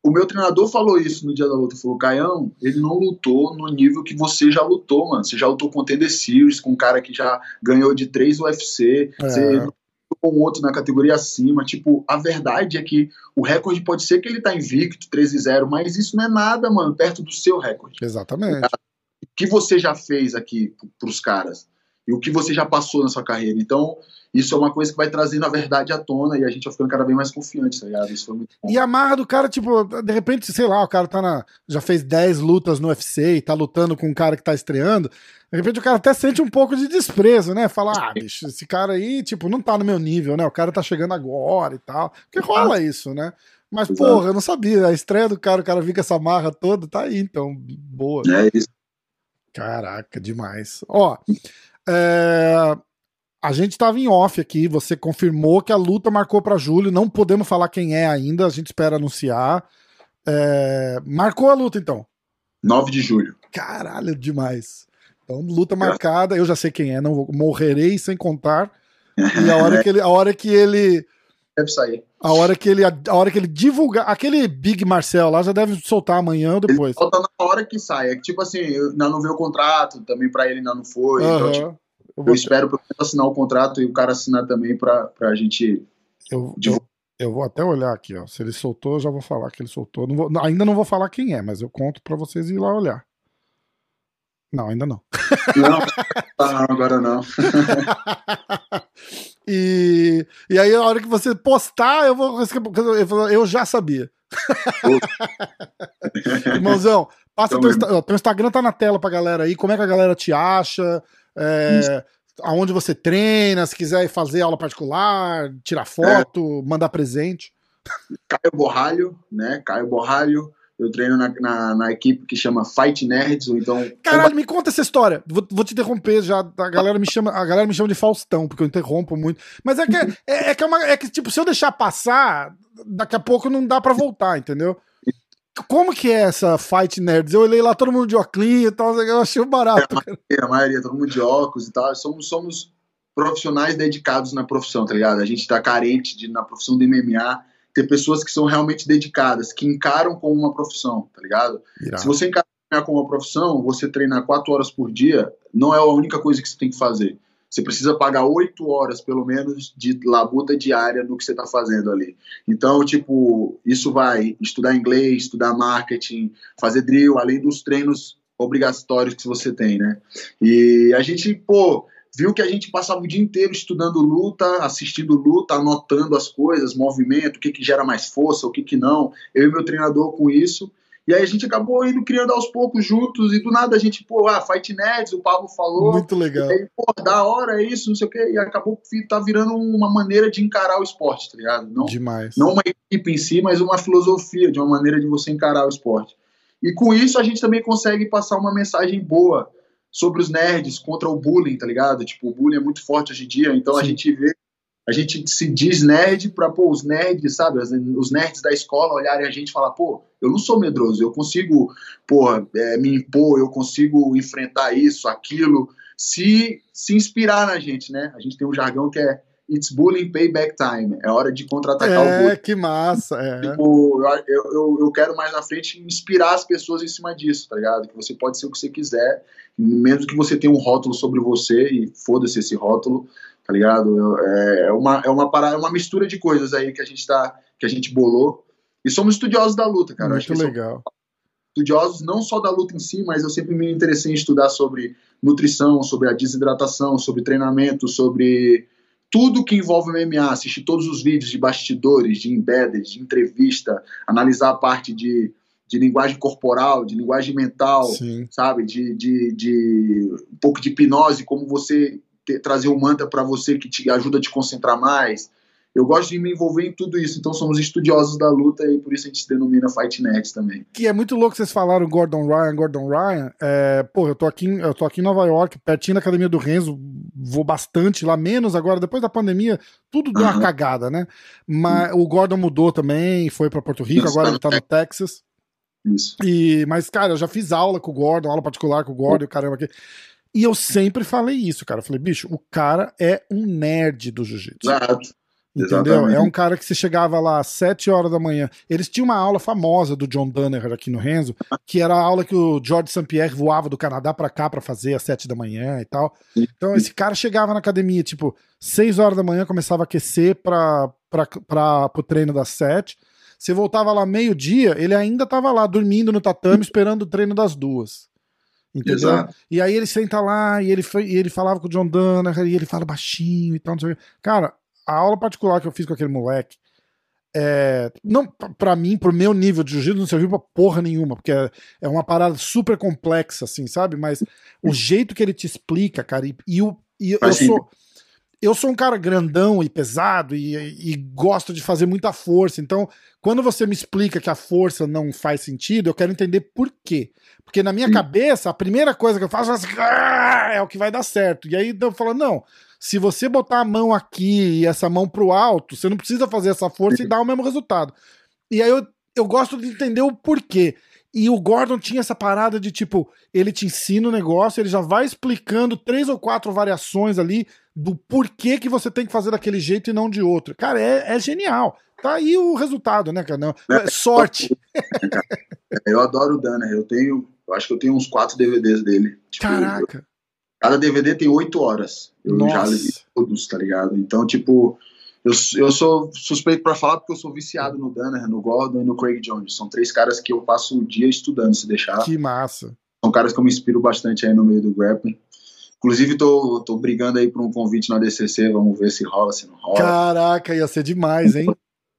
O meu treinador falou isso no dia da luta. Falou, Caião, ele não lutou no nível que você já lutou, mano. Você já lutou com o Tender Series, com um cara que já ganhou de três UFC. É. Você lutou com outro na categoria acima. Tipo, a verdade é que o recorde pode ser que ele tá invicto, 13-0, mas isso não é nada, mano, perto do seu recorde. Exatamente. o que você já fez aqui para os caras e o que você já passou na sua carreira. Então, isso é uma coisa que vai trazendo a verdade à tona e a gente vai ficando cada vez mais confiante, tá ligado? Isso foi muito bom. E a marra do cara, tipo, de repente, sei lá, o cara tá na. Já fez 10 lutas no UFC e tá lutando com um cara que tá estreando. De repente o cara até sente um pouco de desprezo, né? Fala, ah, bicho, esse cara aí, tipo, não tá no meu nível, né? O cara tá chegando agora e tal. Porque rola isso, né? Mas, Exato. porra, eu não sabia. A estreia do cara, o cara fica essa marra toda, tá aí, então, boa. É isso. Caraca, demais. Ó, é, a gente estava em off aqui, você confirmou que a luta marcou para julho, não podemos falar quem é ainda, a gente espera anunciar. É, marcou a luta então? 9 de julho. Caralho, demais. Então, luta marcada, eu já sei quem é, não vou, morrerei sem contar. E a hora que ele, a hora que ele deve sair. A hora que ele, a hora que ele divulgar, aquele Big Marcel lá já deve soltar amanhã ou depois. Ele solta na hora que sai, é que tipo assim, ainda não veio o contrato, também para ele ainda não foi, uhum. então tipo, eu, eu espero pelo menos assinar o contrato e o cara assinar também pra, pra gente. Eu, eu, eu, vou até olhar aqui, ó. Se ele soltou, eu já vou falar que ele soltou. Não vou, ainda não vou falar quem é, mas eu conto pra vocês ir lá olhar. Não, ainda não. Não, tá, agora não. e, e aí, a hora que você postar, eu vou. Eu já sabia. Irmãozão, passa então, teu, teu Instagram tá na tela pra galera aí. Como é que a galera te acha? É, aonde você treina, se quiser fazer aula particular, tirar foto, é. mandar presente. Caio Borralho, né? Caio Borralho. Eu treino na, na, na, equipe que chama Fight Nerds, ou então. Caralho, me conta essa história. Vou, vou, te interromper já. A galera me chama, a galera me chama de Faustão, porque eu interrompo muito. Mas é que é, é que, é, uma, é que, tipo, se eu deixar passar, daqui a pouco não dá para voltar, entendeu? Como que é essa Fight Nerds? Eu olhei lá todo mundo de óculos e tal, eu achei barato. É, a, maioria, a maioria, todo mundo de óculos e tal. Somos, somos profissionais dedicados na profissão, tá ligado? A gente tá carente de, na profissão do MMA ter pessoas que são realmente dedicadas, que encaram como uma profissão, tá ligado? Irado. Se você encarar como uma profissão, você treinar quatro horas por dia, não é a única coisa que você tem que fazer. Você precisa pagar oito horas, pelo menos, de labuta diária no que você está fazendo ali. Então, tipo, isso vai estudar inglês, estudar marketing, fazer drill, além dos treinos obrigatórios que você tem, né? E a gente, pô, viu que a gente passava o dia inteiro estudando luta, assistindo luta, anotando as coisas, movimento, o que, que gera mais força, o que, que não. Eu e meu treinador com isso. E aí a gente acabou indo criando aos poucos juntos, e do nada a gente, pô, ah, Fight Nerds, o Pablo falou. Muito legal. E aí, pô, da hora é isso, não sei o quê. E acabou tá virando uma maneira de encarar o esporte, tá ligado? Não, Demais. Não uma equipe em si, mas uma filosofia, de uma maneira de você encarar o esporte. E com isso a gente também consegue passar uma mensagem boa sobre os nerds contra o bullying, tá ligado? Tipo, o bullying é muito forte hoje em dia, então Sim. a gente vê a gente se diz nerd para pô, os nerds, sabe? Os nerds da escola olharem a gente e falar, pô, eu não sou medroso, eu consigo, pô, é, me impor, eu consigo enfrentar isso, aquilo, se, se inspirar na gente, né? A gente tem um jargão que é It's bullying payback time. É hora de contra-atacar é, o bullying. É, que massa. É. Tipo, eu, eu, eu, quero mais na frente inspirar as pessoas em cima disso, tá ligado? Que você pode ser o que você quiser, mesmo que você tenha um rótulo sobre você e foda-se esse rótulo, tá ligado? É, é uma, é, uma parada, é uma mistura de coisas aí que a gente tá, que a gente bolou. E somos estudiosos da luta, cara. Muito legal. Estudiosos não só da luta em si, mas eu sempre me interessei em estudar sobre nutrição, sobre a desidratação, sobre treinamento, sobre tudo que envolve o MMA, assistir todos os vídeos de bastidores, de embedded, de entrevista, analisar a parte de, de linguagem corporal, de linguagem mental, Sim. sabe? De, de, de um pouco de hipnose, como você ter, trazer um mantra para você que te ajuda a te concentrar mais. Eu gosto de me envolver em tudo isso, então somos estudiosos da luta e por isso a gente se denomina Fight Nerds também. Que é muito louco vocês falaram Gordon Ryan, Gordon Ryan. É, pô, eu tô aqui, eu tô aqui em Nova York, pertinho da academia do Renzo, vou bastante lá, menos agora, depois da pandemia, tudo deu uhum. uma cagada, né? Mas uhum. o Gordon mudou também, foi para Porto Rico, agora ele tá no Texas. Isso. E, mas, cara, eu já fiz aula com o Gordon, aula particular com o Gordon, uhum. caramba aqui. E eu sempre falei isso, cara. Eu falei, bicho, o cara é um nerd do jiu-jitsu. Exato. Entendeu? Exatamente. É um cara que você chegava lá às 7 horas da manhã. Eles tinham uma aula famosa do John Danner aqui no Renzo, que era a aula que o George St. Pierre voava do Canadá para cá para fazer às 7 da manhã e tal. Então esse cara chegava na academia, tipo, 6 horas da manhã, começava a aquecer para o treino das 7. Você voltava lá meio-dia, ele ainda tava lá dormindo no tatame esperando o treino das duas. Entendeu? Exato. E aí ele senta lá e ele, foi, e ele falava com o John Danaher e ele fala baixinho e tal, não sei o quê. Cara, a aula particular que eu fiz com aquele moleque, é, não para mim, pro meu nível de jiu-jitsu, não serviu pra porra nenhuma, porque é, é, uma parada super complexa, assim, sabe? Mas o jeito que ele te explica, cara, e, e, o, e eu sou eu sou um cara grandão e pesado e, e, gosto de fazer muita força. Então, quando você me explica que a força não faz sentido, eu quero entender por quê. Porque na minha Sim. cabeça, a primeira coisa que eu faço é, assim, ah", é o que vai dar certo. E aí eu falo, não, se você botar a mão aqui e essa mão pro alto, você não precisa fazer essa força Sim. e dar o mesmo resultado. E aí eu, eu gosto de entender o porquê. E o Gordon tinha essa parada de tipo, ele te ensina o negócio, ele já vai explicando três ou quatro variações ali do porquê que você tem que fazer daquele jeito e não de outro. Cara, é, é genial. Tá aí o resultado, né, cara? Não, é, sorte. Eu adoro o Dana, eu tenho, eu acho que eu tenho uns quatro DVDs dele. Tipo, Caraca. Eu, cada DVD tem oito horas. Eu Nossa. já li todos, tá ligado? Então, tipo, eu, eu sou suspeito para falar porque eu sou viciado no Danaher, no Gordon e no Craig Jones. São três caras que eu passo o dia estudando, se deixar. Que massa. São caras que eu me inspiro bastante aí no meio do grappling. Inclusive, tô, tô brigando aí por um convite na DCC, vamos ver se rola, se não rola. Caraca, ia ser demais, hein?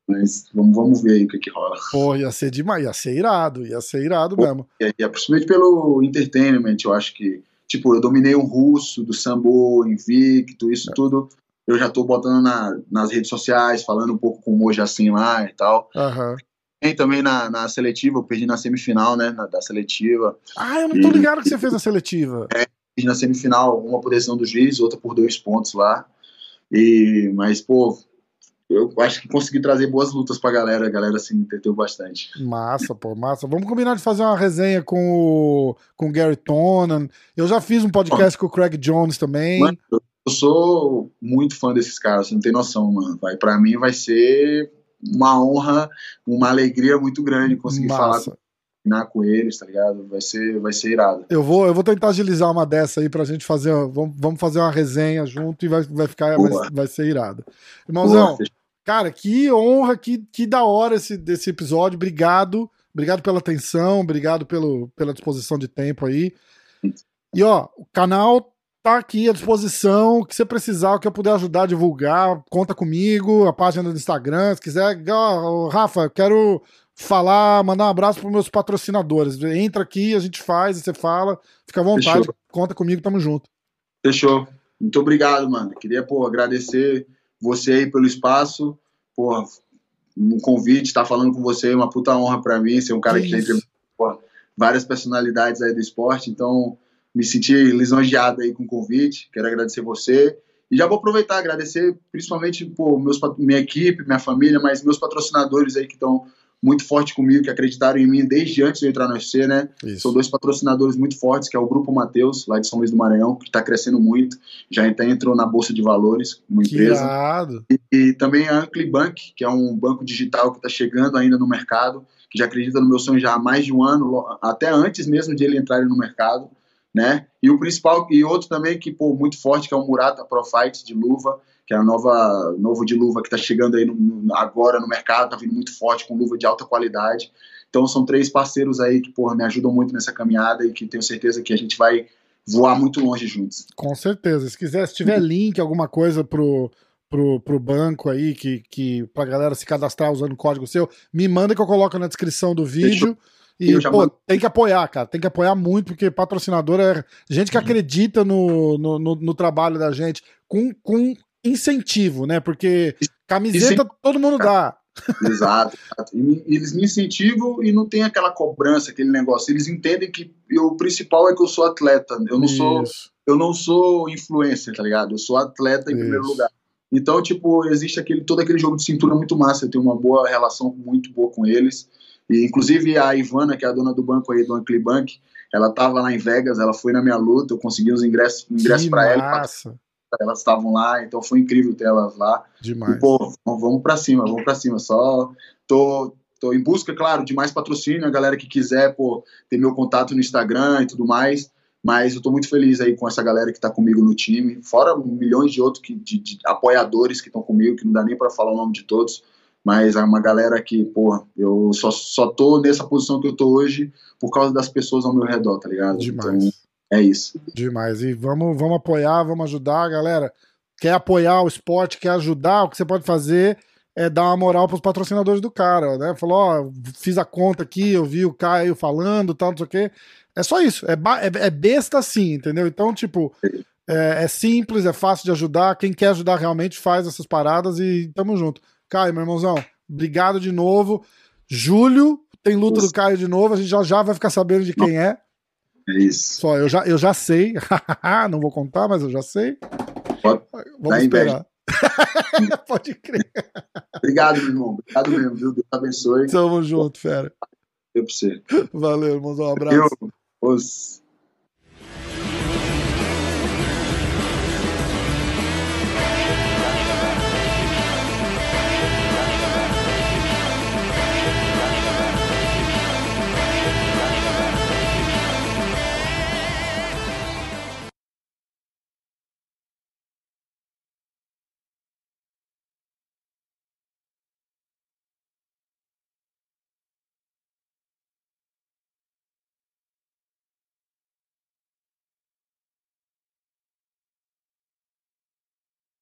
Mas vamos, vamos ver aí o que, que rola. Pô, ia ser demais, ia ser irado, ia ser irado Pô, mesmo. É, é, principalmente pelo entertainment, eu acho que, tipo, eu dominei o russo, do sambo, invicto, isso é. tudo eu já tô botando na, nas redes sociais, falando um pouco com o Moja assim lá e tal. Uhum. Tem também na, na seletiva, eu perdi na semifinal, né, na, da seletiva. Ah, eu não tô e, ligado que você fez na seletiva. É, perdi na semifinal, uma por decisão do juiz, outra por dois pontos lá. E, mas, pô, eu acho que consegui trazer boas lutas pra galera, a galera se entreteu bastante. Massa, pô, massa. Vamos combinar de fazer uma resenha com o, com o Gary Tonan. Eu já fiz um podcast com o Craig Jones também. Mano, eu sou muito fã desses caras, você não tem noção, mano. Vai, pra mim vai ser uma honra, uma alegria muito grande conseguir Massa. falar com eles, tá ligado? Vai ser, vai ser irado. Eu vou, eu vou tentar agilizar uma dessa aí pra gente fazer, vamos, vamos fazer uma resenha junto e vai, vai ficar, vai, vai, ser irado. Irmãozão, Boa. cara, que honra, que, que da hora esse, desse episódio, obrigado, obrigado pela atenção, obrigado pelo, pela disposição de tempo aí. E ó, o canal tá aqui à disposição. O que você precisar, o que eu puder ajudar a divulgar, conta comigo, a página do Instagram. Se quiser, oh, Rafa, quero falar, mandar um abraço para meus patrocinadores. Entra aqui, a gente faz, você fala, fica à vontade, Fechou. conta comigo, tamo junto. Fechou. Muito obrigado, mano. Queria, pô, agradecer você aí pelo espaço, pô, um convite, estar tá falando com você, uma puta honra para mim, ser um cara que, que tem várias personalidades aí do esporte, então me senti lisonjeado aí com o convite, quero agradecer você. E já vou aproveitar, agradecer principalmente por meus, minha equipe, minha família, mas meus patrocinadores aí que estão muito forte comigo, que acreditaram em mim desde antes de eu entrar no UFC, né? Isso. São dois patrocinadores muito fortes, que é o Grupo Mateus, lá de São Luís do Maranhão, que está crescendo muito, já entrou na Bolsa de Valores, uma empresa. E, e, também a Ankle Bank, que é um banco digital que está chegando ainda no mercado, que já acredita no meu sonho já há mais de um ano, até antes mesmo de ele entrar no mercado né? E o principal e outro também que pô, muito forte que é o Murata Pro Fight de luva, que é a nova novo de luva que está chegando aí no, agora no mercado, tá vindo muito forte com luva de alta qualidade. Então são três parceiros aí que porra, me ajudam muito nessa caminhada e que tenho certeza que a gente vai voar muito longe juntos. Com certeza. Se quiser, se tiver link, alguma coisa pro pro, pro banco aí, que, que pra galera se cadastrar usando o código seu, me manda que eu coloco na descrição do vídeo. Fechou. E, pô, tem que apoiar, cara. Tem que apoiar muito, porque patrocinador é gente que uhum. acredita no, no, no, no, trabalho da gente com, com incentivo, né? Porque camiseta todo mundo dá. Exato. E, eles me incentivam e não tem aquela cobrança, aquele negócio. Eles entendem que eu, o principal é que eu sou atleta. Eu não Isso. sou eu não sou influencer, tá ligado? Eu sou atleta em Isso. primeiro lugar. Então, tipo, existe aquele todo aquele jogo de cintura muito massa. Eu tenho uma boa relação muito boa com eles. E, inclusive, a Ivana, que é a dona do banco aí, do Ankle Bank, ela estava lá em Vegas, ela foi na minha luta, eu consegui os ingressos, ingressos para ela. Elas estavam lá, então foi incrível ter elas lá. Demais. E, pô, vamos para cima, vamos para cima. Só tô, tô em busca, claro, de mais patrocínio, a galera que quiser, pô, ter meu contato no Instagram e tudo mais. Mas eu tô muito feliz aí com essa galera que tá comigo no time, fora milhões de outros que, de, de apoiadores que estão comigo, que não dá nem para falar o nome de todos mas é uma galera que, porra, eu só, só tô nessa posição que eu tô hoje por causa das pessoas ao meu redor, tá ligado? Demais. Então, é isso. Demais. E vamos, vamos apoiar, vamos ajudar, galera. Quer apoiar o esporte, quer ajudar, o que você pode fazer é dar uma moral pros patrocinadores do cara, né? Falou, ó, fiz a conta aqui, eu vi o Caio falando, tal, não sei o quê. É só isso. É, é, é besta assim, entendeu? Então, tipo, é, é, simples, é fácil de ajudar. Quem quer ajudar realmente faz essas paradas e tamo junto. Caio, meu irmãozão, obrigado de novo. Julho tem luta do Caio de novo, a gente já, já vai ficar sabendo de quem é. É isso. Só, eu já, eu já sei. Não vou contar, mas eu já sei. Pode, Vamos esperar. Pode crer. Obrigado, meu irmão. Obrigado mesmo, viu? Deus abençoe. Tamo junto, fera. Eu pra você. Valeu, irmãozão. Um abraço. Eu, os...